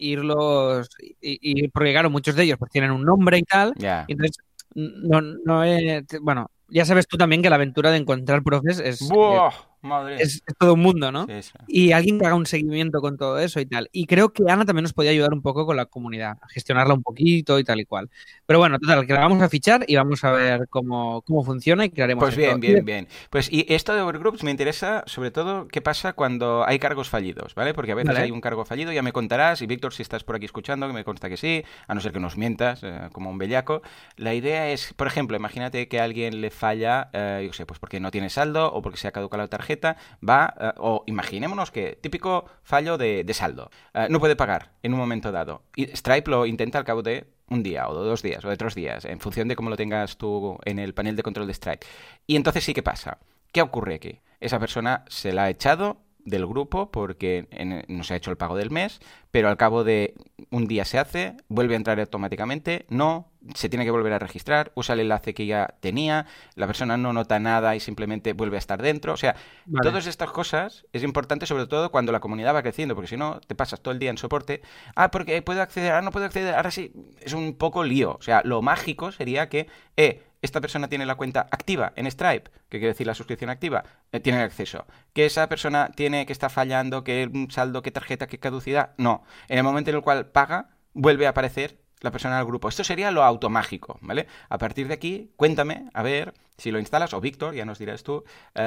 irlos... Y, y- porque, claro, muchos de ellos pues tienen un nombre y tal, y entonces, no, no es... Bueno, ya sabes tú también que la aventura de encontrar profes es, Buah, madre. es, es todo un mundo, ¿no? Sí, sí. y alguien que haga un seguimiento con todo eso y tal. Y creo que Ana también nos podía ayudar un poco con la comunidad, a gestionarla un poquito y tal y cual. Pero bueno, total, que la vamos a fichar y vamos a ver cómo, cómo funciona y crearemos Pues bien, bien, bien. Pues y esto de Overgroups me interesa sobre todo qué pasa cuando hay cargos fallidos, ¿vale? Porque a veces Vale. hay un cargo fallido, ya me contarás, y Víctor, si estás por aquí escuchando, que me consta que sí, a no ser que nos mientas, eh, como un bellaco. La idea es, por ejemplo, imagínate que a alguien le falla, eh, yo sé, pues porque no tiene saldo o porque se ha caducado la tarjeta, va, eh, o imaginémonos que típico fallo de, saldo, eh, no puede pagar en un momento dado. Y Stripe lo intenta al cabo de un día o dos días o de tres días, en función de cómo lo tengas tú en el panel de control de Stripe. Y entonces sí que pasa. ¿Qué ocurre aquí? Esa persona se la ha echado del grupo porque en- no se ha hecho el pago del mes, pero al cabo de un día se hace, vuelve a entrar automáticamente, no, se tiene que volver a registrar, usa el enlace que ya tenía, la persona no nota nada y simplemente vuelve a estar dentro. O sea, Vale. todas estas cosas es importante sobre todo cuando la comunidad va creciendo, porque si no, te pasas todo el día en soporte, ah, porque puedo acceder, ahora no puedo acceder, ahora sí, es un poco lío. O sea, lo mágico sería que, eh, esta persona tiene la cuenta activa en Stripe, que quiere decir la suscripción activa, eh, tiene acceso. Que esa persona tiene que está fallando, que saldo, que tarjeta, que caducidad, no. En el momento en el cual paga, vuelve a aparecer la persona del grupo. Esto sería lo automágico, ¿vale? A partir de aquí, cuéntame, a ver si lo instalas, o Víctor, ya nos dirás tú,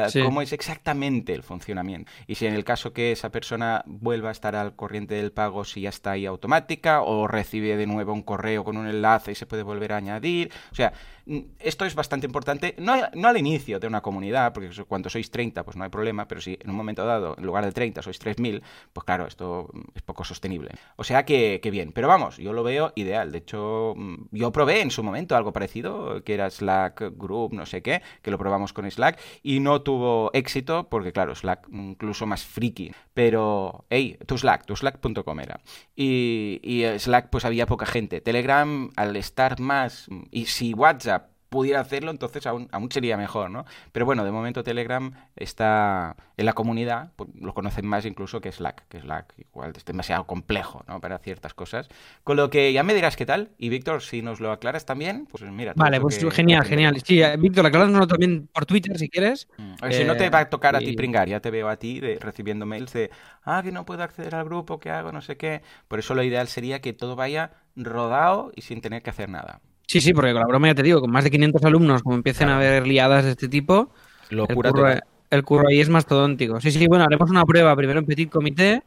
Sí. cómo es exactamente el funcionamiento. Y si en el caso que esa persona vuelva a estar al corriente del pago, si ya está ahí automática, o recibe de nuevo un correo con un enlace y se puede volver a añadir. O sea, mm, esto es bastante importante, no, no al inicio de una comunidad, porque cuando sois 30, pues no hay problema, pero si en un momento dado, en lugar de 30, sois 3.000, pues claro, esto mm, es poco sostenible. O sea que, que bien, pero vamos, yo lo veo ideal. De hecho, mm, yo probé en su momento algo parecido, que era Slack Group, no sé qué, que lo probamos con Slack, y no tuvo éxito, porque claro, Slack incluso más friki. Pero, hey, tu Slack, tu Slack.com era. Y, y eh, Slack pues había poca gente. Telegram, al estar más, y si WhatsApp pudiera hacerlo, entonces aún, aún sería mejor, ¿no? Pero bueno, de momento Telegram está en la comunidad, pues, lo conocen más incluso que Slack, que Slack igual es demasiado complejo, ¿no? Para ciertas cosas. Con lo que ya me dirás qué tal, y Víctor, si nos lo aclaras también, pues mira. Vale, pues que- genial, que genial. Sí, eh, Víctor, aclárnoslo también por Twitter si quieres. Mm. A ver, si no te Eh, va a tocar a ti y- pringar, ya te veo a ti de- recibiendo mails de, ah, que no puedo acceder al grupo, ¿qué hago? No sé qué. Por eso lo ideal sería que todo vaya rodado y sin tener que hacer nada. Sí, sí, porque con la broma ya te digo, con más de 500 alumnos, como empiecen a haber liadas de este tipo, el curro, total. el curro ahí es mastodóntico. Sí, sí, bueno, haremos una prueba primero en Petit Comité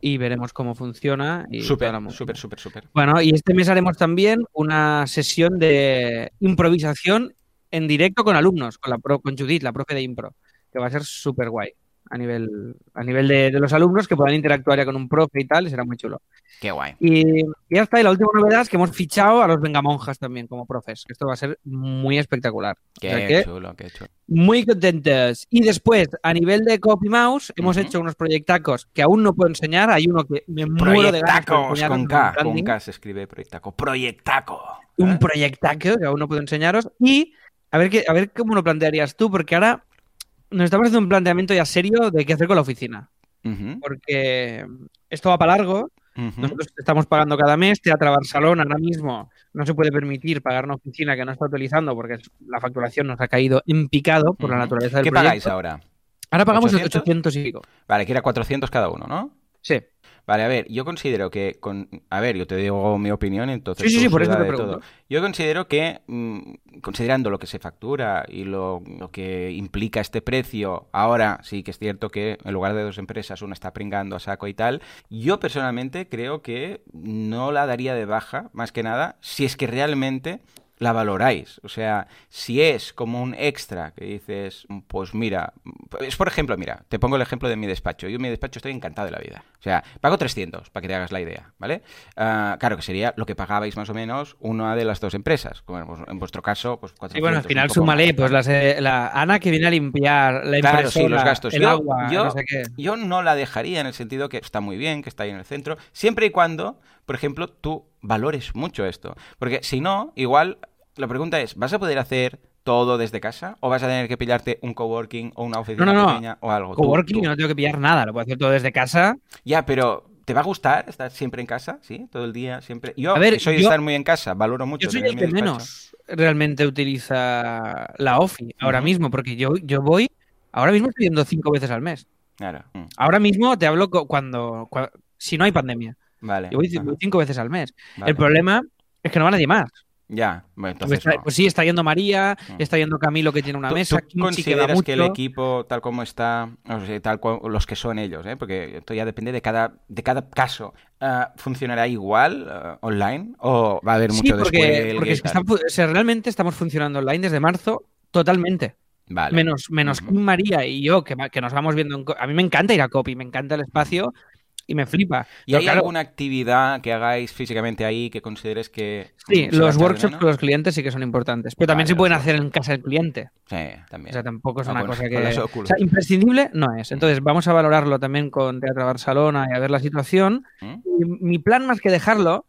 y veremos cómo funciona. Y súper, súper, súper. Bueno, y este mes haremos también una sesión de improvisación en directo con alumnos, con la pro- con Judith, la profe de impro, que va a ser súper guay a nivel, a nivel de, de los alumnos que puedan interactuar ya con un profe y tal, y será muy chulo. Qué guay. Y, y ya está, y la última novedad es que hemos fichado a los Vengamonjas también como profes, esto va a ser muy espectacular. O Qué sea que, chulo, qué chulo. muy contentos. Y después, a nivel de Copy Mouse, hemos hecho unos proyectacos que aún no puedo enseñar. Hay uno que me muero de ganas Proyectacos, con K, con. K se escribe proyectaco. Proyectaco. un ¿eh? proyectaco que aún no puedo enseñaros. Y a ver, qué, a ver cómo lo plantearías tú, porque ahora nos estamos haciendo un planteamiento ya serio de qué hacer con la oficina. Porque esto va para largo. Nosotros estamos pagando cada mes. Teatro Barcelona ahora mismo no se puede permitir pagar una oficina que no está utilizando porque la facturación nos ha caído en picado por la naturaleza del ¿Qué proyecto. pagáis ahora? Ahora pagamos 800? 800 y pico. Vale, que era 400 cada uno, ¿no? Sí. Vale, a ver, yo considero que con... A ver, yo te digo mi opinión, entonces... Sí, sí, sí, por eso te pregunto. todo. Yo considero que, mm, considerando lo que se factura y lo, lo que implica este precio, ahora sí que es cierto que en lugar de dos empresas una está pringando a saco y tal, yo personalmente creo que no la daría de baja, más que nada, si es que realmente la valoráis. O sea, si es como un extra que dices, pues mira, es por ejemplo, mira, te pongo el ejemplo de mi despacho. Yo en mi despacho estoy encantado de la vida. O sea, pago 300 para que te hagas la idea, ¿vale? Ah, claro que sería lo que pagabais más o menos una de las dos empresas. Como en, vuestro caso, pues 400. Y bueno, al final súmale, pues las, eh, la Ana que viene a limpiar la Claro, impresora, sí, los gastos. el Yo- agua, yo- no sé qué. Yo no la dejaría en el sentido que está muy bien, que está ahí en el centro, siempre y cuando, por ejemplo, tú valores mucho esto. Porque si no, igual la pregunta es, ¿vas a poder hacer todo desde casa? ¿O vas a tener que pillarte un coworking o una oficina No, no, no. pequeña o algo? Coworking tú. no tengo que pillar nada, lo puedo hacer todo desde casa. Ya, pero ¿te va a gustar estar siempre en casa? ¿Sí? Todo el día, siempre. Yo, A ver, que soy yo- estar muy en casa, valoro mucho Yo soy el que menos realmente utiliza la OFI ahora mismo, porque yo, yo voy, ahora mismo estoy yendo cinco veces al mes. Claro. mm, Ahora mismo te hablo cuando, cua- si no hay pandemia. Vale. Yo voy, cinco veces al mes. vale. El problema es que no va nadie más. Ya, bueno, Porque entonces está- no. pues sí, está yendo María, Mm. está yendo Camilo que tiene una ¿Tú, mesa, tú Kimchi que consideras que el mucho. equipo tal como está, o sea, tal cual los que son ellos, ¿eh? porque esto ya depende de cada, de cada caso, ah, ¿funcionará igual ah, online o va a haber Sí, mucho porque, descuelgue porque y es que tal? está fu- o sea, realmente estamos funcionando online desde marzo totalmente. Vale. Menos, menos. Kim, María y yo, que, que nos vamos viendo. en a mí me encanta ir a copy, me encanta el espacio y me flipa. ¿Y Pero hay claro, alguna actividad que hagáis físicamente ahí que consideres que... Sí, mm, los workshops con los clientes sí que son importantes. Pero también Vale, se pueden hacer en casa del cliente. Sí, también. O sea, tampoco es Ah, una cosa que. O sea, imprescindible no es. Entonces, vamos a valorarlo también con Teatro Barcelona y a ver la situación. ¿Mm? Y mi plan, más que dejarlo,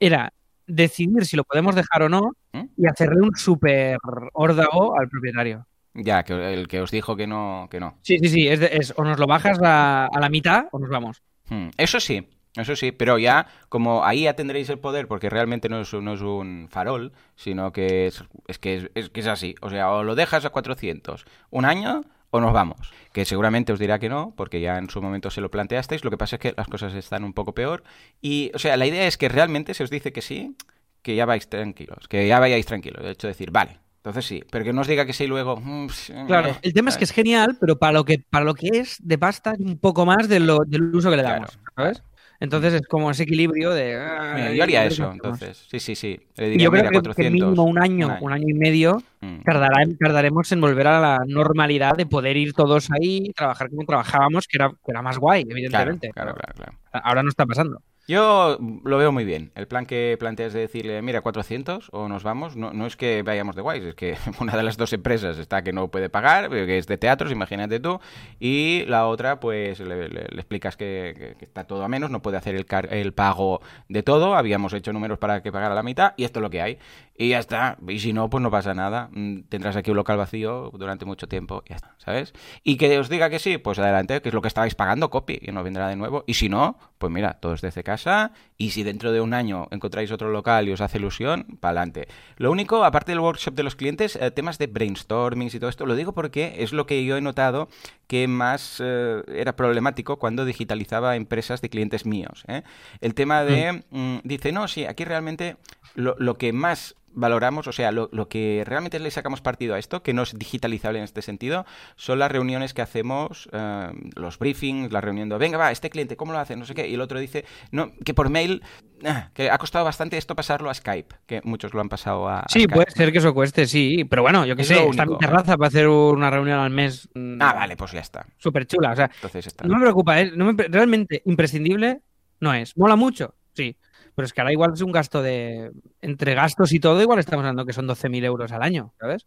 era decidir si lo podemos dejar o no ¿Mm? y hacerle un súper órdago al propietario. Ya, que el que os dijo que no, que no. Sí, sí, sí. Es, de- es o nos lo bajas a, a la mitad o nos vamos. Hmm, Eso sí, eso sí, pero ya como ahí ya tendréis el poder, porque realmente no es, un farol, sino que es, que es, es que es así. O sea, o lo dejas a 400 un año o nos vamos. Que seguramente os dirá que no, porque ya en su momento se lo planteasteis. Lo que pasa es que las cosas están un poco peor. Y, o sea, la idea es que realmente se os dice que sí, que ya vais tranquilos, que ya vayáis tranquilos. De hecho, decir, vale. Entonces sí, pero que no os diga que sí luego. mm, sí, Claro, eh, el tema es que es genial, pero para lo que, para lo que es de pasta es un poco más de lo, del uso que le Claro. damos, ¿sabes? Entonces es como ese equilibrio de... ah, Mira, yo haría eso, entonces. Sí, sí, sí. Le Y diría, yo creo mira, que, que 400. mínimo un año, un año y medio Mm. tardará, tardaremos en volver a la normalidad de poder ir todos ahí, trabajar como trabajábamos, que era, que era más guay, Claro, evidentemente. claro, claro, claro. Ahora no está pasando. Yo lo veo muy bien. El plan que planteas de decirle, mira, 400 o nos vamos, no, no es que vayamos de guays, es que una de las dos empresas está que no puede pagar, que es de teatros, imagínate tú, y la otra, pues le, le- le explicas que, que- que está todo a menos, no puede hacer el, car- el pago de todo, habíamos hecho números para que pagara la mitad, y esto es lo que hay. Y ya está. Y si no, pues no pasa nada. Mm, Tendrás aquí un local vacío durante mucho tiempo, y ya está, ¿sabes? Y que os diga que sí, pues adelante, que es lo que estabais pagando, copy, y no vendrá de nuevo. Y si no, pues mira, todos desde casa. Y si dentro de un año encontráis otro local y os hace ilusión, para adelante. Lo único, aparte del workshop de los clientes, eh, temas de brainstorming y todo esto, lo digo porque es lo que yo he notado que más eh, era problemático cuando digitalizaba empresas de clientes míos. ¿eh? El tema de, mm, dice, no, sí, aquí realmente lo, lo que más valoramos, o sea, lo, lo que realmente le sacamos partido a esto, que no es digitalizable en este sentido, son las reuniones que hacemos, eh, los briefings, la reunión de, venga, va, este cliente, ¿cómo lo hace? No sé qué. Y el otro dice, no, que por mail, ah, que ha costado bastante esto pasarlo a Skype, que muchos lo han pasado a, a Sí, Skype. puede ser que eso cueste, sí. Pero bueno, yo qué Es sé, está mi ¿eh? terraza para hacer una reunión al mes. mm, Ah, vale, pues ya está. Súper chula. O sea, Entonces está. no me preocupa, ¿eh? No me realmente imprescindible no es. ¿Mola mucho? Sí. Pero es que ahora igual es un gasto de... Entre gastos y todo, igual estamos hablando que son 12.000 euros al año, ¿sabes?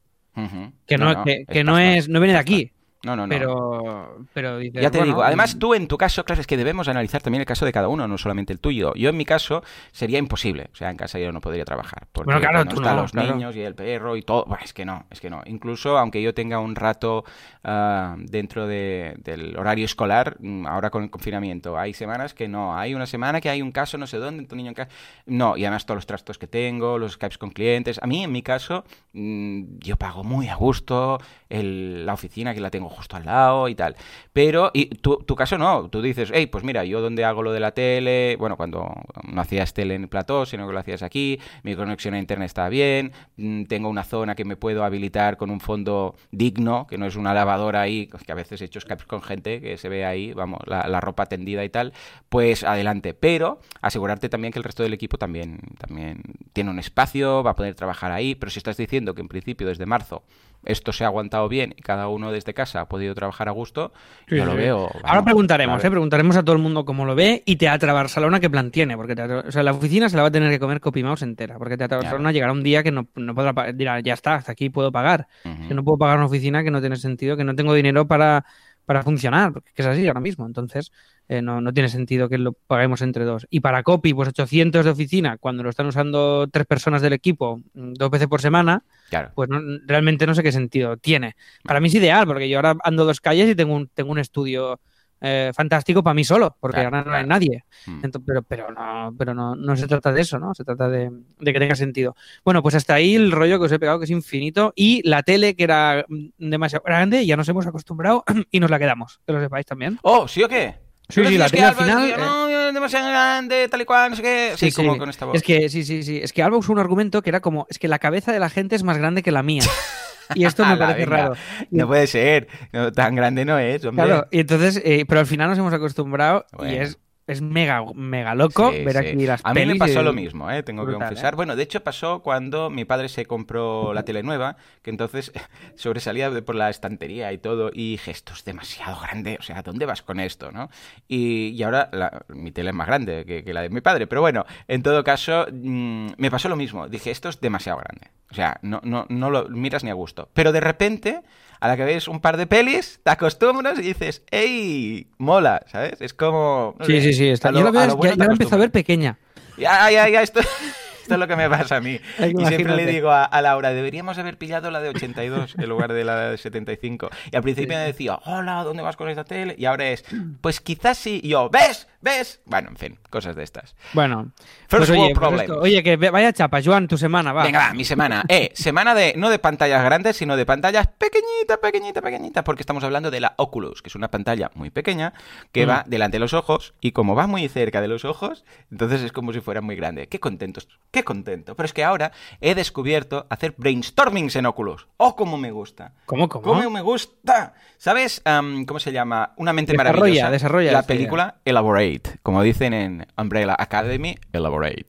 Que no, que, que no es... No viene de aquí. No, no, no. Pero... Pero dices, Ya te bueno, digo, además mm, tú en tu caso, claro, es que debemos analizar también el caso de cada uno, no solamente el tuyo. Yo en mi caso sería imposible, o sea, en casa yo no podría trabajar. Porque Bueno, claro, tú no, los claro. niños y el perro y todo, Buah, es que no, es que no. Incluso aunque yo tenga un rato ah, dentro de- del horario escolar, mm, ahora con el confinamiento, hay semanas que no, hay una semana que hay un caso no sé dónde, tu niño en casa, no, y además todos los trastos que tengo, los Skypes con clientes, a mí en mi caso, mm, yo pago muy a gusto el- la oficina que la tengo justo al lado y tal. Pero, y tu, tu caso no, tú dices, hey, pues mira, yo donde hago lo de la tele, bueno, cuando no hacías tele en el plató, sino que lo hacías aquí, mi conexión a internet está bien, mm, tengo una zona que me puedo habilitar con un fondo digno, que no es una lavadora ahí, que a veces he hecho Skype con gente que se ve ahí, vamos, la, la ropa tendida y tal, pues adelante. Pero asegurarte también que el resto del equipo también, también tiene un espacio, va a poder trabajar ahí, pero si estás diciendo que en principio desde marzo esto se ha aguantado bien y cada uno desde casa ha podido trabajar a gusto, Sí, yo sí, lo veo. Ahora preguntaremos. ¿eh? Preguntaremos a todo el mundo cómo lo ve y Teatro Barcelona qué plan tiene, porque Teatro- o sea, la oficina se la va a tener que comer Copy Mouse entera, porque Teatro Claro. Barcelona llegará un día que no, no podrá dirá, ya está, hasta aquí puedo pagar. Que no puedo pagar una oficina que no tiene sentido, que no tengo dinero para, para funcionar, porque es así ahora mismo. Entonces, eh, no, no, tiene sentido que lo paguemos entre dos. Y para copy, pues 800 de oficina, cuando lo están usando tres personas del equipo mm, dos veces por semana, Claro. pues no, realmente no sé qué sentido tiene. Para mí es ideal, porque yo ahora ando dos calles y tengo un, tengo un estudio eh, fantástico para mí solo, porque Claro, ahora no hay claro. nadie. Mm. Ento- pero pero, no, pero no, no se trata de eso, ¿no? Se trata de, de que tenga sentido. Bueno, pues hasta ahí el rollo que os he pegado, que es infinito, y la tele, que era mm, demasiado grande, ya nos hemos acostumbrado y nos la quedamos, que lo sepáis también. Oh, ¿sí o qué? Sí, sí, la tele al final, eh, no, es demasiado grande, tal y cual, no sé qué. Sí, como con esta voz. Es que, sí, sí, sí. Es que Alba usó un argumento que era como, es que la cabeza de la gente es más grande que la mía. Y esto me parece venga. raro. No puede ser. No, tan grande no es, hombre. Claro, y entonces, eh, pero al final nos hemos acostumbrado y es, es mega, mega loco Sí, ver sí. aquí las A mí me pasó de- lo mismo, ¿eh? tengo Brutal, que confesar. ¿eh? Bueno, de hecho pasó cuando mi padre se compró la tele nueva, que entonces sobresalía por la estantería y todo, y dije, esto es demasiado grande, o sea, ¿dónde vas con esto? ¿no? Y, y ahora la- mi tele es más grande que, que la de mi padre, pero bueno, en todo caso, mm, me pasó lo mismo. Dije, esto es demasiado grande. O sea, no, no, no lo miras ni a gusto. Pero de repente, a la que ves un par de pelis, te acostumbras y dices, ¡ey! Mola, ¿sabes? Es como... no Sí, sé, sí, sí. Está, lo- yo la, veo- ya- bueno ya la empiezo a ver pequeña. Ya, ya, ya, esto, esto es lo que me pasa a mí. Ay, Y siempre le digo a, a Laura, deberíamos haber pillado la de 82 en lugar de la de 75. Y al principio me decía, hola, ¿dónde vas con esta tele? Y ahora es, pues quizás sí. Y yo, ¿ves? ¿Ves? Bueno, en fin, cosas de estas. Bueno, First pues oye, world pues esto- oye, que vaya chapa, Joan, tu semana, va. Venga, va, mi semana. Eh, semana de, no de pantallas grandes, sino de pantallas pequeñitas, pequeñitas, pequeñitas, porque estamos hablando de la Oculus, que es una pantalla muy pequeña que Mm. va delante de los ojos y como va muy cerca de los ojos, entonces es como si fuera muy grande. Qué contento, qué contento. Pero es que ahora he descubierto hacer brainstormings en Oculus. ¡Oh, cómo me gusta! ¿Cómo, cómo? ¿Cómo me gusta? ¿Sabes cómo se llama? Una mente Desarrolla, maravillosa. desarrolla La esta idea. película Elaborate, como dicen en Umbrella Academy, Elaborate.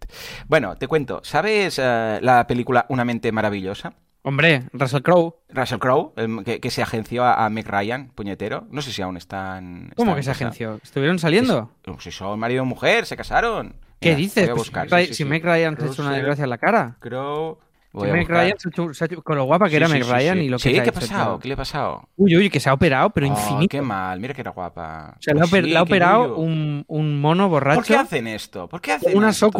Bueno, te cuento, ¿sabes eh, la película Una mente maravillosa? Hombre, Russell Crowe. Russell Crowe, el que, que se agenció a, Meg Ryan, puñetero. No sé si aún están. ¿Cómo que se agenció? ¿Estuvieron saliendo? Si son marido y mujer, se casaron. ¿Qué Mira, dices? voy a Pues buscar, si sí, sí, si sí. Meg Ryan se ha hecho una desgracia en la cara. Crowe. Si Voy a Meg buscar. Ryan se ha hecho- se ha hecho- con lo guapa que Sí, era sí, Meg Ryan sí. y lo que se ha ¿qué ha hecho, pasado? claro. ¿Qué le ha pasado? Uy, uy, que se ha operado, pero Oh, infinito. qué mal, mira que era guapa. O sea, le ha, Pues le ha qué operado un, un mono borracho. ¿Por qué hacen esto? ¿Por qué hacen unas esto?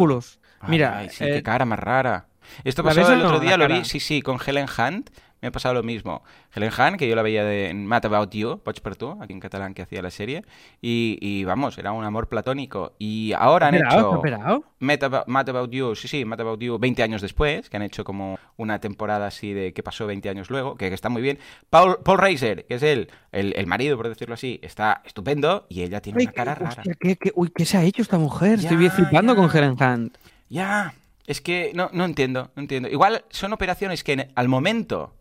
Ay, Mira, ay, sí, eh, qué cara más rara. Esto ¿la pasó el no, otro día, lo vi, sí, sí, con Helen Hunt. Me ha pasado lo mismo. Helen Hunt, que yo la veía de, en Mad About You, Poch per tu, aquí en catalán que hacía la serie. Y, y vamos, era un amor platónico. Y ahora han ¿Operado? ¿Está hecho? Mad About, About You, sí, sí, Mad About You 20 años después, que han hecho como una temporada así de qué pasó 20 años luego, que, que está muy bien. Paul, Paul Reiser, que es él, el, el marido, por decirlo así, está estupendo y ella tiene una cara rara. qué- qué- uy, ¿qué se ha hecho esta mujer? Estoy Ya, bien flipando con Helen Hunt. Ya, es que no, no entiendo, no entiendo. Igual son operaciones que en- al momento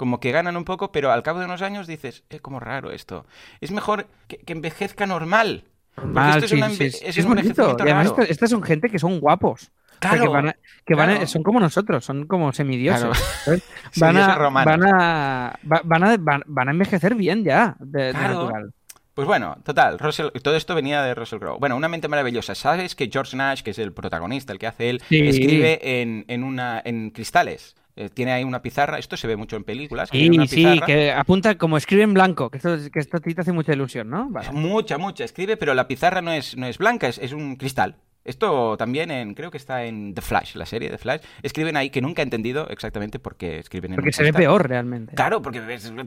como que ganan un poco, pero al cabo de unos años dices, eh, como raro esto. Es mejor que, que envejezca normal. Porque Mal, esto es, sí, una sí, enve- sí, es es un bonito. envejecimiento Y además estas, son gente que son guapos. O sea, Claro, que van a- que van a- claro. son como nosotros, son como semidioses. Claro. Van, a, van, a, va- van, a, van, van a envejecer bien ya, de, de Claro. natural. Pues bueno, total, Russell- todo esto venía de Russell Crowe. Bueno, una mente maravillosa. ¿Sabes que George Nash, que es el protagonista, el que hace él, Sí. escribe en, en, una, en cristales? Eh, tiene ahí una pizarra, esto se ve mucho en películas. que Sí, tiene una sí, pizarra. que apunta como escribe en blanco, que esto, que esto a ti te hace mucha ilusión, ¿no? Vale. Mucha, mucha, escribe, pero la pizarra no es, no es blanca, es, es un cristal. Esto también en, creo que está en The Flash, la serie de Flash. Escriben ahí que nunca he entendido exactamente por qué escriben en Porque se ve peor realmente. Claro, porque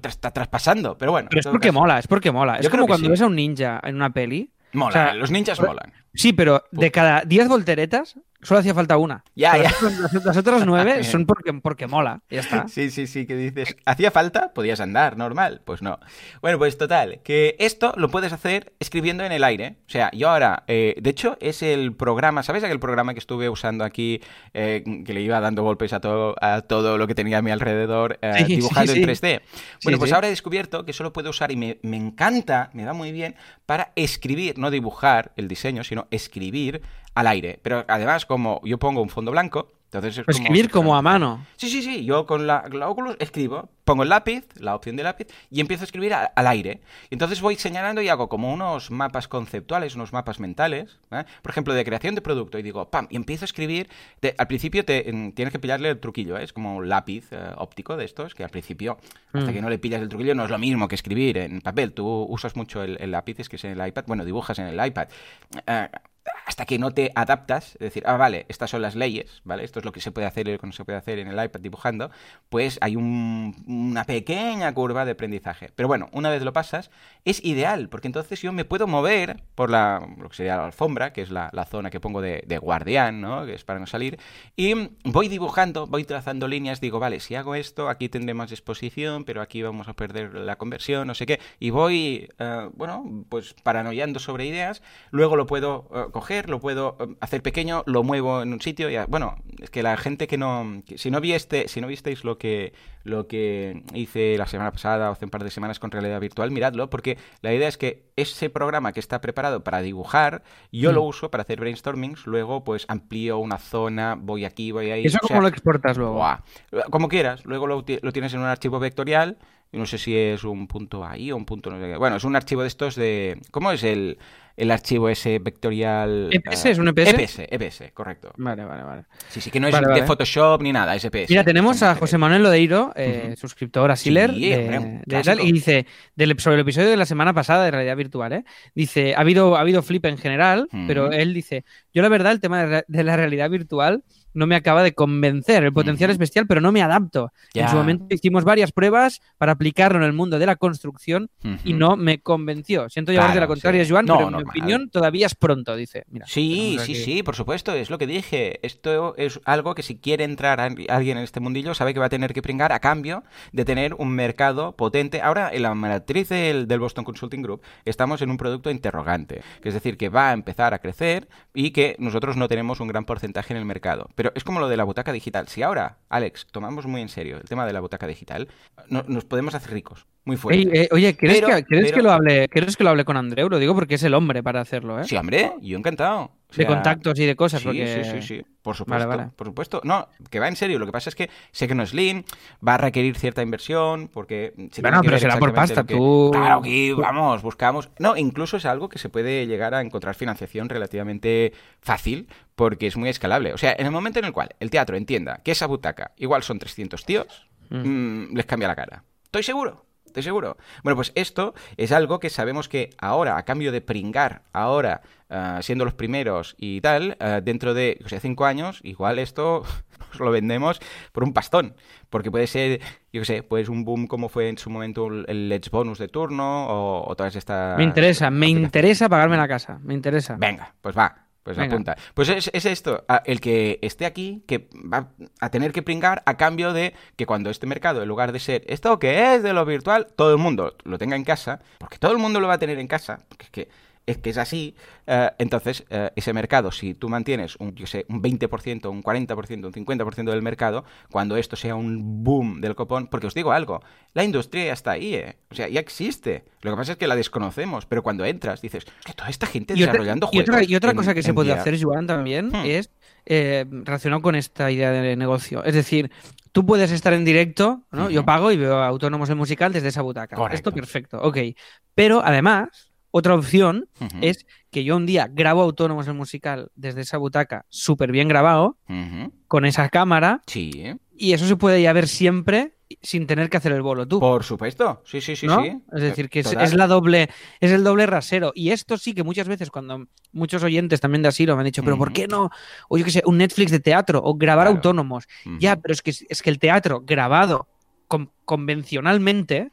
está traspasando, pero bueno. Pero es porque caso, mola, es porque mola. Es Yo como cuando sí. ves a un ninja en una peli. Mola, o sea, los ninjas por- molan. Sí, pero de cada 10 volteretas solo hacía falta una. Ya, Las ya. otras- Las, las otras nueve son porque, porque mola. Ya está. Sí, sí, sí, que dices, ¿hacía falta? Podías andar, normal. Pues no. Bueno, pues total, que esto lo puedes hacer escribiendo en el aire. O sea, yo ahora, eh, de hecho, es el programa, ¿sabes aquel programa que estuve usando aquí, eh, que le iba dando golpes a todo, a todo lo que tenía a mi alrededor, eh, Sí, dibujando sí, en sí. 3D? Bueno, pues ahora he descubierto que solo puedo usar y me, me encanta, me va muy bien, para escribir, no dibujar el diseño, sino escribir al aire. Pero además, como yo pongo un fondo blanco, Entonces es como escribir como a mano. Sí, sí, sí. Yo con la, la Oculus escribo, pongo el lápiz, la opción de lápiz, y empiezo a escribir a- al aire. Y entonces voy señalando y hago como unos mapas conceptuales, unos mapas mentales, ¿eh? por ejemplo, de creación de producto. Y digo, pam, y empiezo a escribir. de- al principio te, en- tienes que pillarle el truquillo, ¿eh? es como un lápiz eh, óptico de estos, que al principio, hasta Mm. que no le pillas el truquillo, no es lo mismo que escribir en papel. Tú usas mucho el, el lápiz, es que es en el iPad, bueno, dibujas en el iPad. Hasta que no te adaptas, es decir, ah, vale, estas son las leyes, ¿vale? Esto es lo que se puede hacer y lo que no se puede hacer en el iPad dibujando, pues hay un- una pequeña curva de aprendizaje. Pero bueno, una vez lo pasas, es ideal, porque entonces yo me puedo mover por la, lo que sería la alfombra, que es la, la zona que pongo de, de guardián, ¿no? Que es para no salir, y voy dibujando, voy trazando líneas, digo, vale, si hago esto, aquí tendré más exposición, pero aquí vamos a perder la conversión, no sé qué, y voy, eh, bueno, pues paranoiando sobre ideas, luego lo puedo eh, coger, lo puedo eh, hacer pequeño, lo muevo en un sitio y, bueno, es que la gente que no, que si no viste, si no visteis lo que lo que hice la semana pasada o hace un par de semanas con realidad virtual, miradlo, porque la idea es que ese programa que está preparado para dibujar, yo Mm. lo uso para hacer brainstormings, luego pues amplío una zona, voy aquí, voy ahí. ¿Y eso o cómo sea, lo exportas luego? Como quieras, luego lo, lo tienes en un archivo vectorial, no sé si es un punto ahí o un punto no sé qué. Bueno, es un archivo de estos de... ¿Cómo es el, el archivo ese vectorial? ¿EPS? Ah, ¿Es un EPS? EPS, EPS, correcto. Vale, vale, vale. Sí, sí, que no es Vale, de vale. Photoshop ni nada, es EPS. Mira, tenemos a José Manuel Lodeiro, eh, Ujú. suscriptor a Siller, Sí, de, de tal, y dice, del, sobre el episodio de la semana pasada de realidad virtual, ¿eh? dice, ha habido, ha habido flip en general, pero él dice, yo la verdad el tema de la realidad virtual no me acaba de convencer, el potencial Ujú. es bestial, pero no me adapto. En su momento hicimos varias pruebas para aplicarlo en el mundo de la construcción y no me convenció. Siento llevarte Claro, la contraria, sí. Joan, No, pero en mi opinión todavía es pronto, dice. Mira, Sí, sí, sí, por supuesto, es lo que dije. Esto es algo que si quiere entrar a- alguien en este mundillo, sabe que va a tener que pringar a cambio de tener un mercado potente. Ahora, en la matriz del, del Boston Consulting Group, estamos en un producto interrogante, que es decir, que va a empezar a crecer y que nosotros no tenemos un gran porcentaje en el mercado. Pero es como lo de la butaca digital. Si ahora, Alex, tomamos muy en serio el tema de la butaca digital, no- nos podemos hacer ricos, muy fuerte. Ey, eh, oye, ¿quieres, Pero- que, ¿quieres pero- que lo hable, ¿quieres que lo hable con Andreu? Lo digo porque es el hombre para hacerlo, ¿eh? Sí, hombre, yo encantado. O de contactos y de cosas. Sí, porque... sí, sí, sí, por supuesto, Vale, vale. por supuesto. No, que va en serio. Lo que pasa es que sé que no es lean, va a requerir cierta inversión, porque... se Bueno, pero será por pasta, que- tú- Claro, aquí vamos, buscamos... No, incluso es algo que se puede llegar a encontrar financiación relativamente fácil, porque es muy escalable. O sea, en el momento en el cual el teatro entienda que esa butaca igual son 300 tíos, mm, les cambia la cara. Estoy seguro. Estoy seguro. Bueno, pues esto es algo que sabemos que ahora, a cambio de pringar, ahora, ah, siendo los primeros y tal, ah, dentro de, o sea, cinco años, igual esto lo vendemos por un pastón. Porque puede ser, yo qué sé, pues un boom como fue en su momento el- Let's Bonus de turno o, o todas estas... Me interesa, me interesa pagarme la casa. Me interesa. Venga, pues va. Pues Venga. apunta. Pues es, es esto, el que esté aquí, que va a tener que pringar a cambio de que cuando este mercado, en lugar de ser esto que es de lo virtual, todo el mundo lo tenga en casa, porque todo el mundo lo va a tener en casa, porque es que es, que es así, eh, entonces eh, ese mercado, si tú mantienes un, yo sé, un 20%, un 40%, un 50% del mercado, cuando esto sea un boom del copón, porque os digo algo, la industria ya está ahí, ¿eh? o sea, ya existe. Lo que pasa es que la desconocemos, pero cuando entras dices, que toda esta gente Y otra, desarrollando y otra- juegos. y otra en- cosa que se puede VR. hacer, Joan, también, Hmm. es eh, relacionado con esta idea de negocio. Es decir, tú puedes estar en directo, ¿no? Yo pago y veo autónomos el musical desde esa butaca. Correcto. Esto perfecto, ok. Pero además, otra opción es que yo un día grabo autónomos el musical desde esa butaca súper bien grabado, con esa cámara, Sí, y eso se puede ya ver siempre sin tener que hacer el bolo tú. por supuesto. Sí, sí, sí, ¿no? sí. Es decir, que es, la doble, es el doble rasero. Y esto sí que muchas veces, cuando muchos oyentes también de Asilo me han dicho, pero ¿por qué no? O yo qué sé, un Netflix de teatro o grabar Claro. autónomos. Ya, pero es que, es que el teatro grabado con- convencionalmente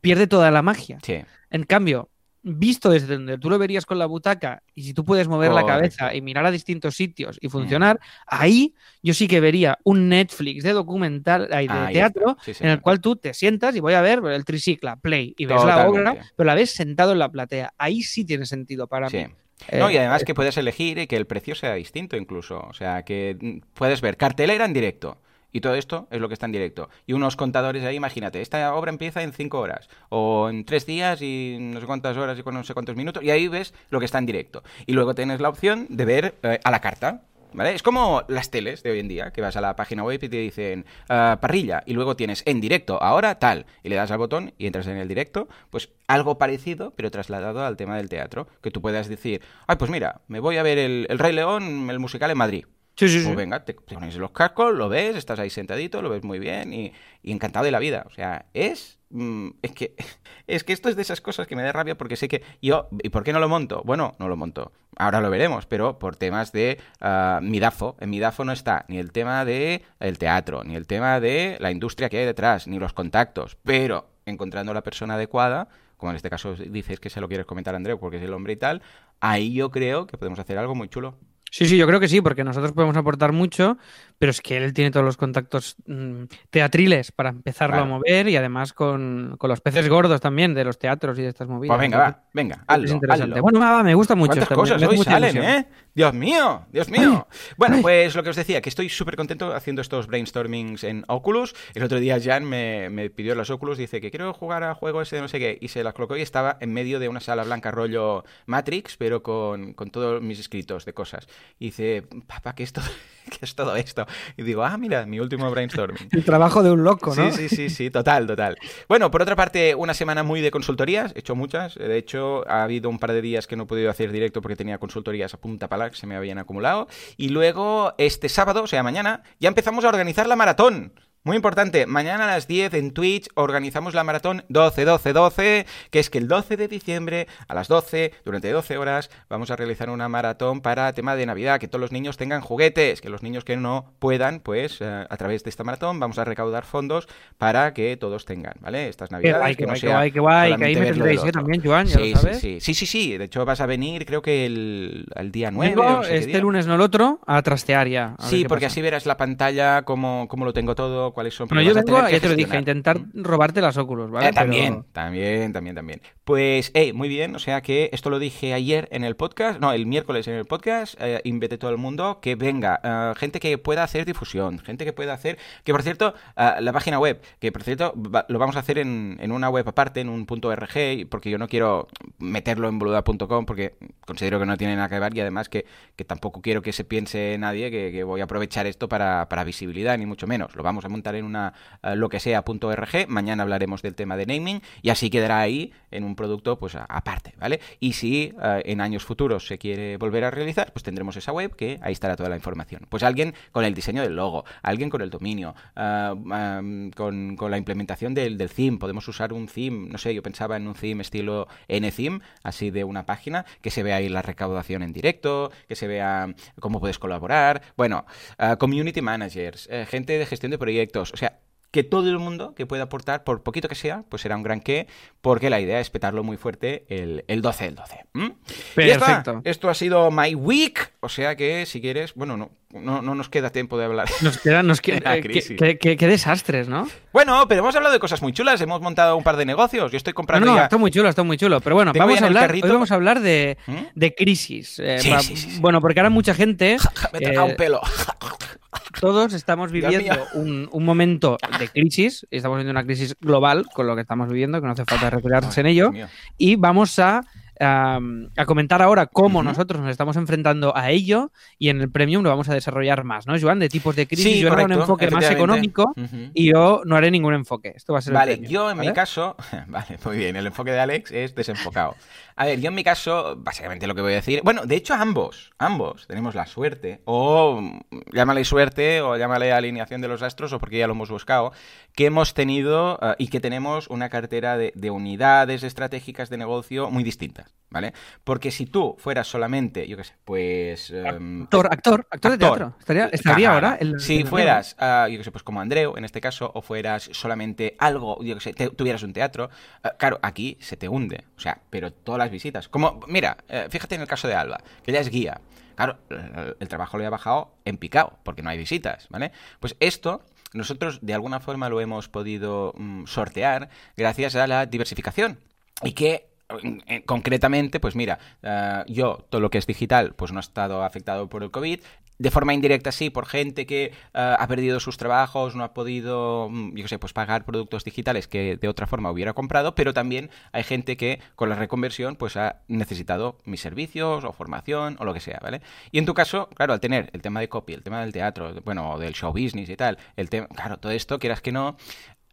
pierde toda la magia. Sí. En cambio, visto desde donde tú lo verías con la butaca y si tú puedes mover la cabeza y mirar a distintos sitios y funcionar, ahí yo sí que vería un Netflix de documental, de Ahí teatro. Sí, en el cual tú te sientas y voy a ver el tricicla, play, y ves la obra, pero la ves sentado en la platea. Ahí sí tiene sentido para Sí. mí. Eh, No, y además que puedes elegir y que el precio sea distinto incluso. O sea, que mm, puedes ver cartelera en directo. Y todo esto es lo que está en directo. Y unos contadores ahí, imagínate, esta obra empieza en cinco horas, o en tres días y no sé cuántas horas y con no sé cuántos minutos, y ahí ves lo que está en directo. Y luego tienes la opción de ver eh, a la carta. ¿Vale? Es como las teles de hoy en día, que vas a la página web y te dicen ah, parrilla y luego tienes en directo, ahora tal, y le das al botón y entras en el directo, pues algo parecido, pero trasladado al tema del teatro, que tú puedas decir, ay, pues mira, me voy a ver el, el Rey León, el musical en Madrid. Sí, sí, sí. Pues venga, te, pones los cascos, lo ves, estás ahí sentadito, lo ves muy bien y, y encantado de la vida. O sea, es. mm, es que. Es que esto es de esas cosas que me da rabia porque sé que yo. ¿Y por qué no lo monto? Bueno, no lo monto. Ahora lo veremos, pero por temas de ah, Midafo. En Midafo no está ni el tema de el teatro, ni el tema de la industria que hay detrás, ni los contactos. Pero encontrando la persona adecuada, como en este caso dices que se lo quieres comentar a Andreu porque es el hombre y tal, ahí yo creo que podemos hacer algo muy chulo. Sí, sí, yo creo que sí, porque nosotros podemos aportar mucho, pero es que él tiene todos los contactos mm, teatriles para empezarlo Claro. a mover y además con, con los peces gordos también de los teatros y de estas movidas. Pues venga, va, venga, es hazlo, interesante. hazlo. Bueno, va, me gusta mucho. ¿Cuántas esto, cosas hoy salen, eh? Dios mío, Dios mío. Bueno, pues lo que os decía, que estoy súper contento haciendo estos brainstormings en Oculus. El otro día Jan me, me pidió los Oculus, dice que quiero jugar a juego ese de no sé qué, y se las colocó y estaba en medio de una sala blanca rollo Matrix, pero con, con todos mis escritos de cosas. Y dice, papá, ¿qué es, todo, ¿qué es todo esto? Y digo, ah, mira, mi último brainstorming. El trabajo de un loco, ¿no? Sí, sí, sí, sí, total, total. Bueno, por otra parte, una semana muy de consultorías, he hecho muchas. De hecho, ha habido un par de días que no he podido hacer directo porque tenía consultorías a punta pala que se me habían acumulado. Y luego, este sábado, o sea, mañana, ya empezamos a organizar la maratón. Muy importante, mañana a las 10 en Twitch organizamos la maratón 12-12-12, que es que el 12 de diciembre a las 12, durante 12 horas, vamos a realizar una maratón para tema de Navidad, que todos los niños tengan juguetes, que los niños que no puedan, pues eh, a través de esta maratón vamos a recaudar fondos para que todos tengan, ¿vale? Estas Navidades. guay, que no guay, sea guay, guay, que ahí me tendréis ¿eh? también, Joan, ya Sí, lo sabes. sí, sí, sí. De hecho, vas a venir, creo que el, el día 9. Vengo o no sé qué este día. lunes, no el otro, a trastear ya. a Sí, porque pasa. así verás la pantalla, cómo, cómo lo tengo todo, cuáles son. Bueno, porque yo a vengo, que ya te lo dije, a intentar Mm. robarte las óculos, ¿vale? Eh, también, Pero- también, también, también. Pues, hey, muy bien, o sea que esto lo dije ayer en el podcast, no, el miércoles en el podcast, eh, invité a todo el mundo que venga, eh, gente que pueda hacer difusión, gente que pueda hacer, que por cierto, eh, la página web, que por cierto va- lo vamos a hacer en, en una web aparte, en un punto .rg, porque yo no quiero meterlo en boluda.com porque considero que no tiene nada que ver y además que, que tampoco quiero que se piense nadie que, que voy a aprovechar esto para, para visibilidad, ni mucho menos. Lo vamos a montar en una eh, lo que sea punto .rg, mañana hablaremos del tema de naming y así quedará ahí en un producto pues aparte, ¿vale? Y si eh, en años futuros se quiere volver a realizar, pues tendremos esa web que ahí estará toda la información. Pues alguien con el diseño del logo, alguien con el dominio, ah, ah, con, con la implementación del, del theme, podemos usar un theme, no sé, yo pensaba en un theme estilo NTheme, así de una página, que se vea ahí la recaudación en directo, que se vea cómo puedes colaborar, bueno, community managers, eh, gente de gestión de proyectos, o sea, que todo el mundo que pueda aportar, por poquito que sea, pues será un gran qué, porque la idea es petarlo muy fuerte el, el 12 del 12. ¿m? Y ya está. Perfecto. Esto ha sido My Week, o sea que si quieres, bueno, no, no, no nos queda tiempo de hablar. Nos queda, nos queda, eh, qué, desastres, ¿no? Bueno, pero hemos hablado de cosas muy chulas, hemos montado un par de negocios, yo estoy No, comprando no, ya... está muy chulo, está muy chulo. Pero bueno, vamos a hablar, hoy vamos a hablar de, ¿Mm? de crisis. Eh, Sí, va- sí, sí, sí. Bueno, porque ahora mucha gente, Me he eh, un pelo. Todos estamos viviendo un, un momento de crisis, estamos viviendo una crisis global con lo que estamos viviendo, que no hace falta retirarse en ello, y vamos a, a comentar ahora cómo nosotros nos estamos enfrentando a ello, y en el Premium lo vamos a desarrollar más, ¿no, Joan? De tipos de crisis, Sí, yo haré un enfoque más económico, y yo no haré ningún enfoque. Esto va a ser el Vale, Premium, yo en mi caso, vale, muy bien, el enfoque de Alex es desenfocado. A ver, yo en mi caso, básicamente lo que voy a decir, bueno, de hecho ambos, ambos tenemos la suerte, o llámale suerte, o llámale alineación de los astros, o porque ya lo hemos buscado, que hemos tenido eh, y que tenemos una cartera de, de unidades estratégicas de negocio muy ¿vale? Porque si tú fueras solamente, yo qué sé, pues... em, Actor, actor, actor de Actor. teatro. Estaría, estaría ahora. en- si en fueras, ah, yo que sé, pues como Andreu en este caso, o fueras solamente algo, yo que sé, te- tuvieras un teatro, ah, claro, aquí se te hunde. O sea, pero todas las visitas. Como, mira, eh, fíjate en el caso de Alba, que ella es guía. Claro, el, trabajo le ha bajado en picado, porque no hay visitas, ¿vale? Pues esto. Nosotros de alguna forma lo hemos podido mm, sortear gracias a la diversificación. Y que concretamente, pues mira, eh, yo todo lo que es digital, pues no ha estado afectado por el COVID de forma indirecta sí, por gente que uh, ha perdido sus trabajos, no ha podido, mm, yo qué sé, pues pagar productos digitales que de otra forma hubiera comprado, pero también hay gente que con la reconversión pues ha necesitado mis servicios o formación o lo que sea, ¿vale? Y en tu caso, claro, al tener el tema de copy, el tema del teatro, bueno, del show business y tal, el tema, claro, todo esto, quieras que no,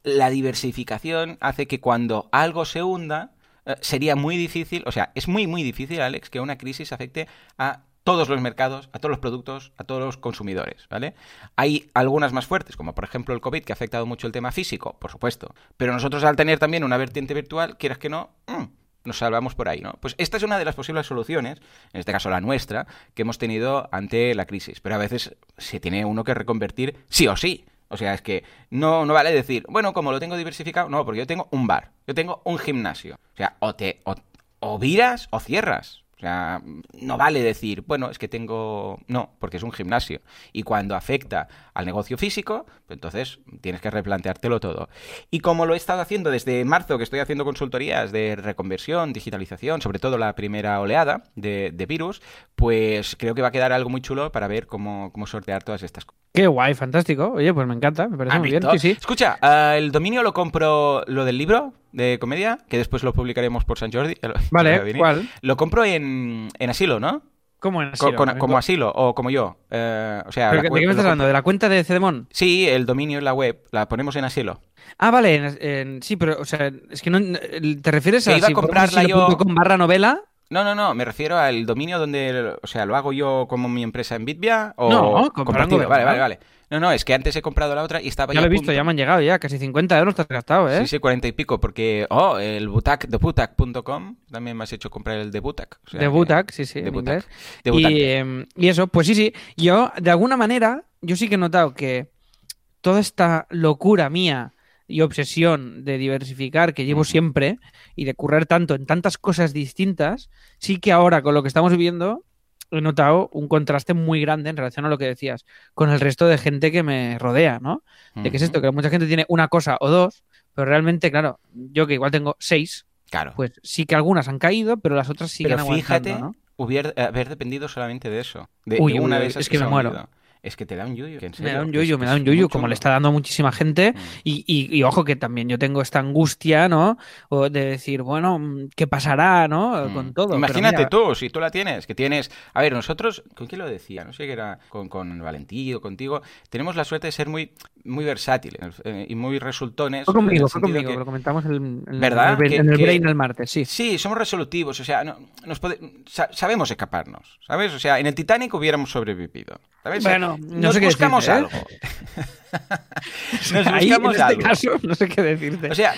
la diversificación hace que cuando algo se hunda, eh, sería muy difícil, o sea, es muy, muy difícil, Alex, que una crisis afecte a todos los mercados, a todos los productos, a todos los consumidores, ¿vale? Hay algunas más fuertes, como por ejemplo el COVID, que ha afectado mucho el tema físico, por supuesto. Pero nosotros al tener también una vertiente virtual, quieras que no, mm, nos salvamos por ahí, ¿no? Pues esta es una de las posibles soluciones, en este caso la nuestra, que hemos tenido ante la crisis. Pero a veces se tiene uno que reconvertir sí o sí. O sea, es que no, no vale decir, bueno, como lo tengo diversificado, no, porque yo tengo un bar, yo tengo un gimnasio. O sea, o te o, o viras o cierras. O sea, no vale decir, bueno, es que tengo... No, porque es un gimnasio. Y cuando afecta al negocio físico, pues entonces tienes que replanteártelo todo. Y como lo he estado haciendo desde marzo, que estoy haciendo consultorías de reconversión, digitalización, sobre todo la primera oleada de, de virus, pues creo que va a quedar algo muy chulo para ver cómo, cómo sortear todas estas cosas. Qué guay, fantástico. Oye, pues me encanta, me parece muy bien. Sí, sí. Escucha, uh, el dominio lo compro, lo del libro de comedia, que después lo publicaremos por San Jordi. Vale, ¿cuál? Lo compro en, en asilo, ¿no? ¿Cómo en asilo? Con, con, como asilo, o como yo. Eh, o sea, ¿Pero ¿De qué me estás hablando? ¿De la cuenta de Cedemon? Sí, el dominio en la web, la ponemos en asilo. Ah, vale, en, en, sí, pero, o sea, es que no. ¿Te refieres que a iba a comprarla yo con barra novela? No, no, no, me refiero al dominio donde, o sea, lo hago yo como mi empresa en Bitvia o no, compartido. Vale, vale, vale. No, no, es que antes he comprado la otra y estaba ya. Ya lo he visto, ya me han llegado ya, casi 50 euros te has gastado, ¿eh? Sí, sí, 40 y pico, porque, oh, el Butac, de Butac.com, también me has hecho comprar el de Butac. O sea, de Butac, sí, sí, de en Butac. inglés. De Butac. Y, eh, y eso, pues sí, sí, yo, de alguna manera, yo sí que he notado que toda esta locura mía y obsesión de diversificar que llevo siempre y de currar tanto en tantas cosas distintas, sí que ahora con lo que estamos viviendo he notado un contraste muy grande en relación a lo que decías con el resto de gente que me rodea, ¿no? De que es esto, que mucha gente tiene una cosa o dos, pero realmente, claro, yo que igual tengo seis, Claro. pues sí que algunas han caído, pero las otras siguen Pero aguantando, fíjate, ¿no? hubier- haber dependido solamente de eso. De, Uy, de una uy, de uy, esas es que me muero. Es que te da un yuyu. que en Me serio, da un que me da un yuyu, como le está dando a muchísima gente. Mm. Y, y- y ojo que también yo tengo esta angustia, ¿no? O de decir, bueno, mm, ¿qué pasará, no? Mm. Con todo. Imagínate tú, si tú la tienes, que tienes... A ver, nosotros, ¿con quién lo decía? No sé que era con, con Valentín o contigo. Tenemos la suerte de ser muy, muy versátiles eh, y muy resultones. Fue el conmigo, fue conmigo, que- lo comentamos en, en- ¿Verdad? en el, en el que- Brain el martes, sí. Sí, somos resolutivos, o sea, no- nos pode- sa- sabemos escaparnos, ¿sabes? O sea, en el Titanic hubiéramos sobrevivido, ¿sabes? Bueno, no nos sé qué buscamos decirte, ¿eh? algo. Nos Ahí, en buscamos este algo. caso, no sé qué decirte. O sea,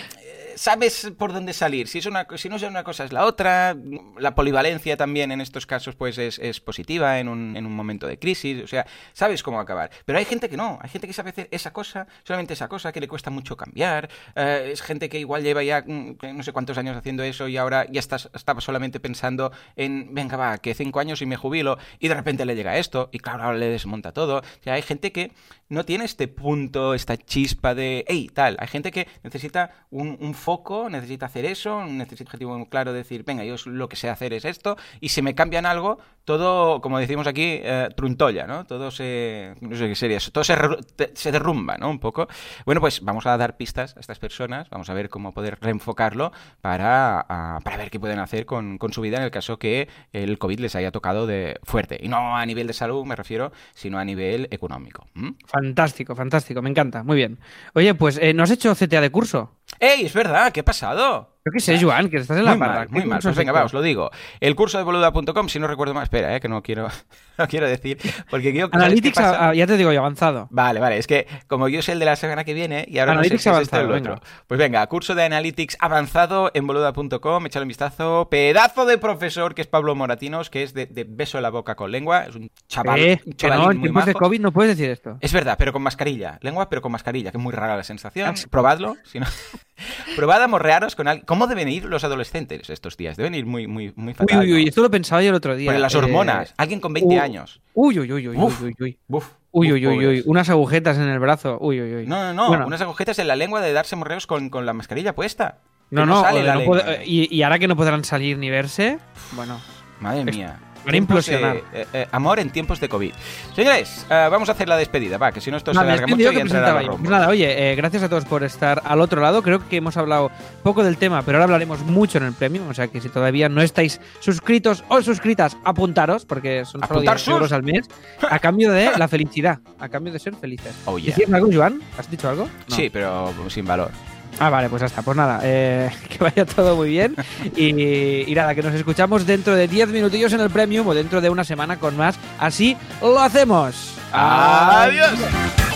sabes por dónde salir. Si, es una, si no es una cosa, es la otra. La polivalencia también en estos casos pues es, es positiva en un, en un momento de crisis. O sea, sabes cómo acabar. Pero hay gente que no. Hay gente que sabe hacer esa cosa, solamente esa cosa, que le cuesta mucho cambiar. Eh, es gente que igual lleva ya mm, no sé cuántos años haciendo eso y ahora ya estás, estaba solamente pensando en, venga, va, que cinco años y me jubilo. Y de repente le llega esto. Y claro, ahora le desmonta todo. O hay gente que no tiene este punto, esta chispa de, hey, tal. Hay gente que necesita un, un foco, necesita hacer eso, necesita un objetivo muy claro de decir, venga, yo lo que sé hacer es esto, y si me cambian algo, todo, como decimos aquí, eh, truntolla, ¿no? Todo se, no sé qué sería eso, todo se, se derrumba, ¿no? Un poco. Bueno, pues vamos a dar pistas a estas personas, vamos a ver cómo poder reenfocarlo para, para ver qué pueden hacer con, con su vida en el caso que el COVID les haya tocado de fuerte. Y no a nivel de salud, me refiero, sino a nivel económico. Fantástico, fantástico, me encanta, muy bien. Oye, pues, eh, ¿no has hecho CTA de curso? ¡Ey, es verdad! ¿Qué ha pasado? Yo qué sé, Joan, que estás en la parra. mal, ¿Qué muy mal. Pues venga, hecho? va, os lo digo. El curso de boluda.com, si no recuerdo mal, espera, eh, que no quiero, no quiero decir, porque yo... ¿sabes qué Analytics, ah, ya te digo yo, avanzado. Vale, vale, es que como yo sé el de la semana que viene y ahora Analytics no sé si es este o el otro. Pues venga, curso de Analytics avanzado en boluda.com, échale un vistazo. Pedazo de profesor que es Pablo Moratinos, que es de, de beso en la boca con lengua, es un chaval, Eh, un que no, en de. COVID no puedes decir esto. Es verdad, pero con mascarilla. Lengua, pero con mascarilla, que es muy rara la sensación. Probadlo. Si no... Probad a morrearos con alguien. ¿Cómo deben ir los adolescentes estos días? Deben ir muy, muy, muy Uy, fatal. uy, uy, ¿no? esto lo pensaba yo el otro día. Por las eh, hormonas. Alguien con 20 uh, años. Uy, uy, uy, uy, Uf. uy, uy. Buf, Uy, uy, uy, uy, unas agujetas en el brazo. Uy, uy, uy. No, no, no. Bueno, Unas agujetas en la lengua de darse morreos con, con la mascarilla puesta. Que no, no, sale la no y, y ahora que no podrán salir ni verse, bueno. Madre mía. Van a implosionar. eh, eh, amor en tiempos de COVID. Señores, eh, vamos a hacer la despedida, va, que si no esto se alarga mucho y entrará la. Pues nada, oye, eh, gracias a todos por estar al otro lado. Creo que hemos hablado poco del tema, pero ahora hablaremos mucho en el premio. O sea que si todavía no estáis suscritos o suscritas, apuntaros, porque son solo 10 Apuntar-sus. euros al mes, a cambio de la felicidad, a cambio de ser felices. Oh, yeah. ¿Decías algo, Joan? ¿Has dicho algo? No. Sí, pero sin valor. Ah, vale, pues ya está. Pues nada, eh, que vaya todo muy bien. Y, y nada, que nos escuchamos dentro de 10 minutillos en el Premium o dentro de una semana con más. Así lo hacemos. Adiós.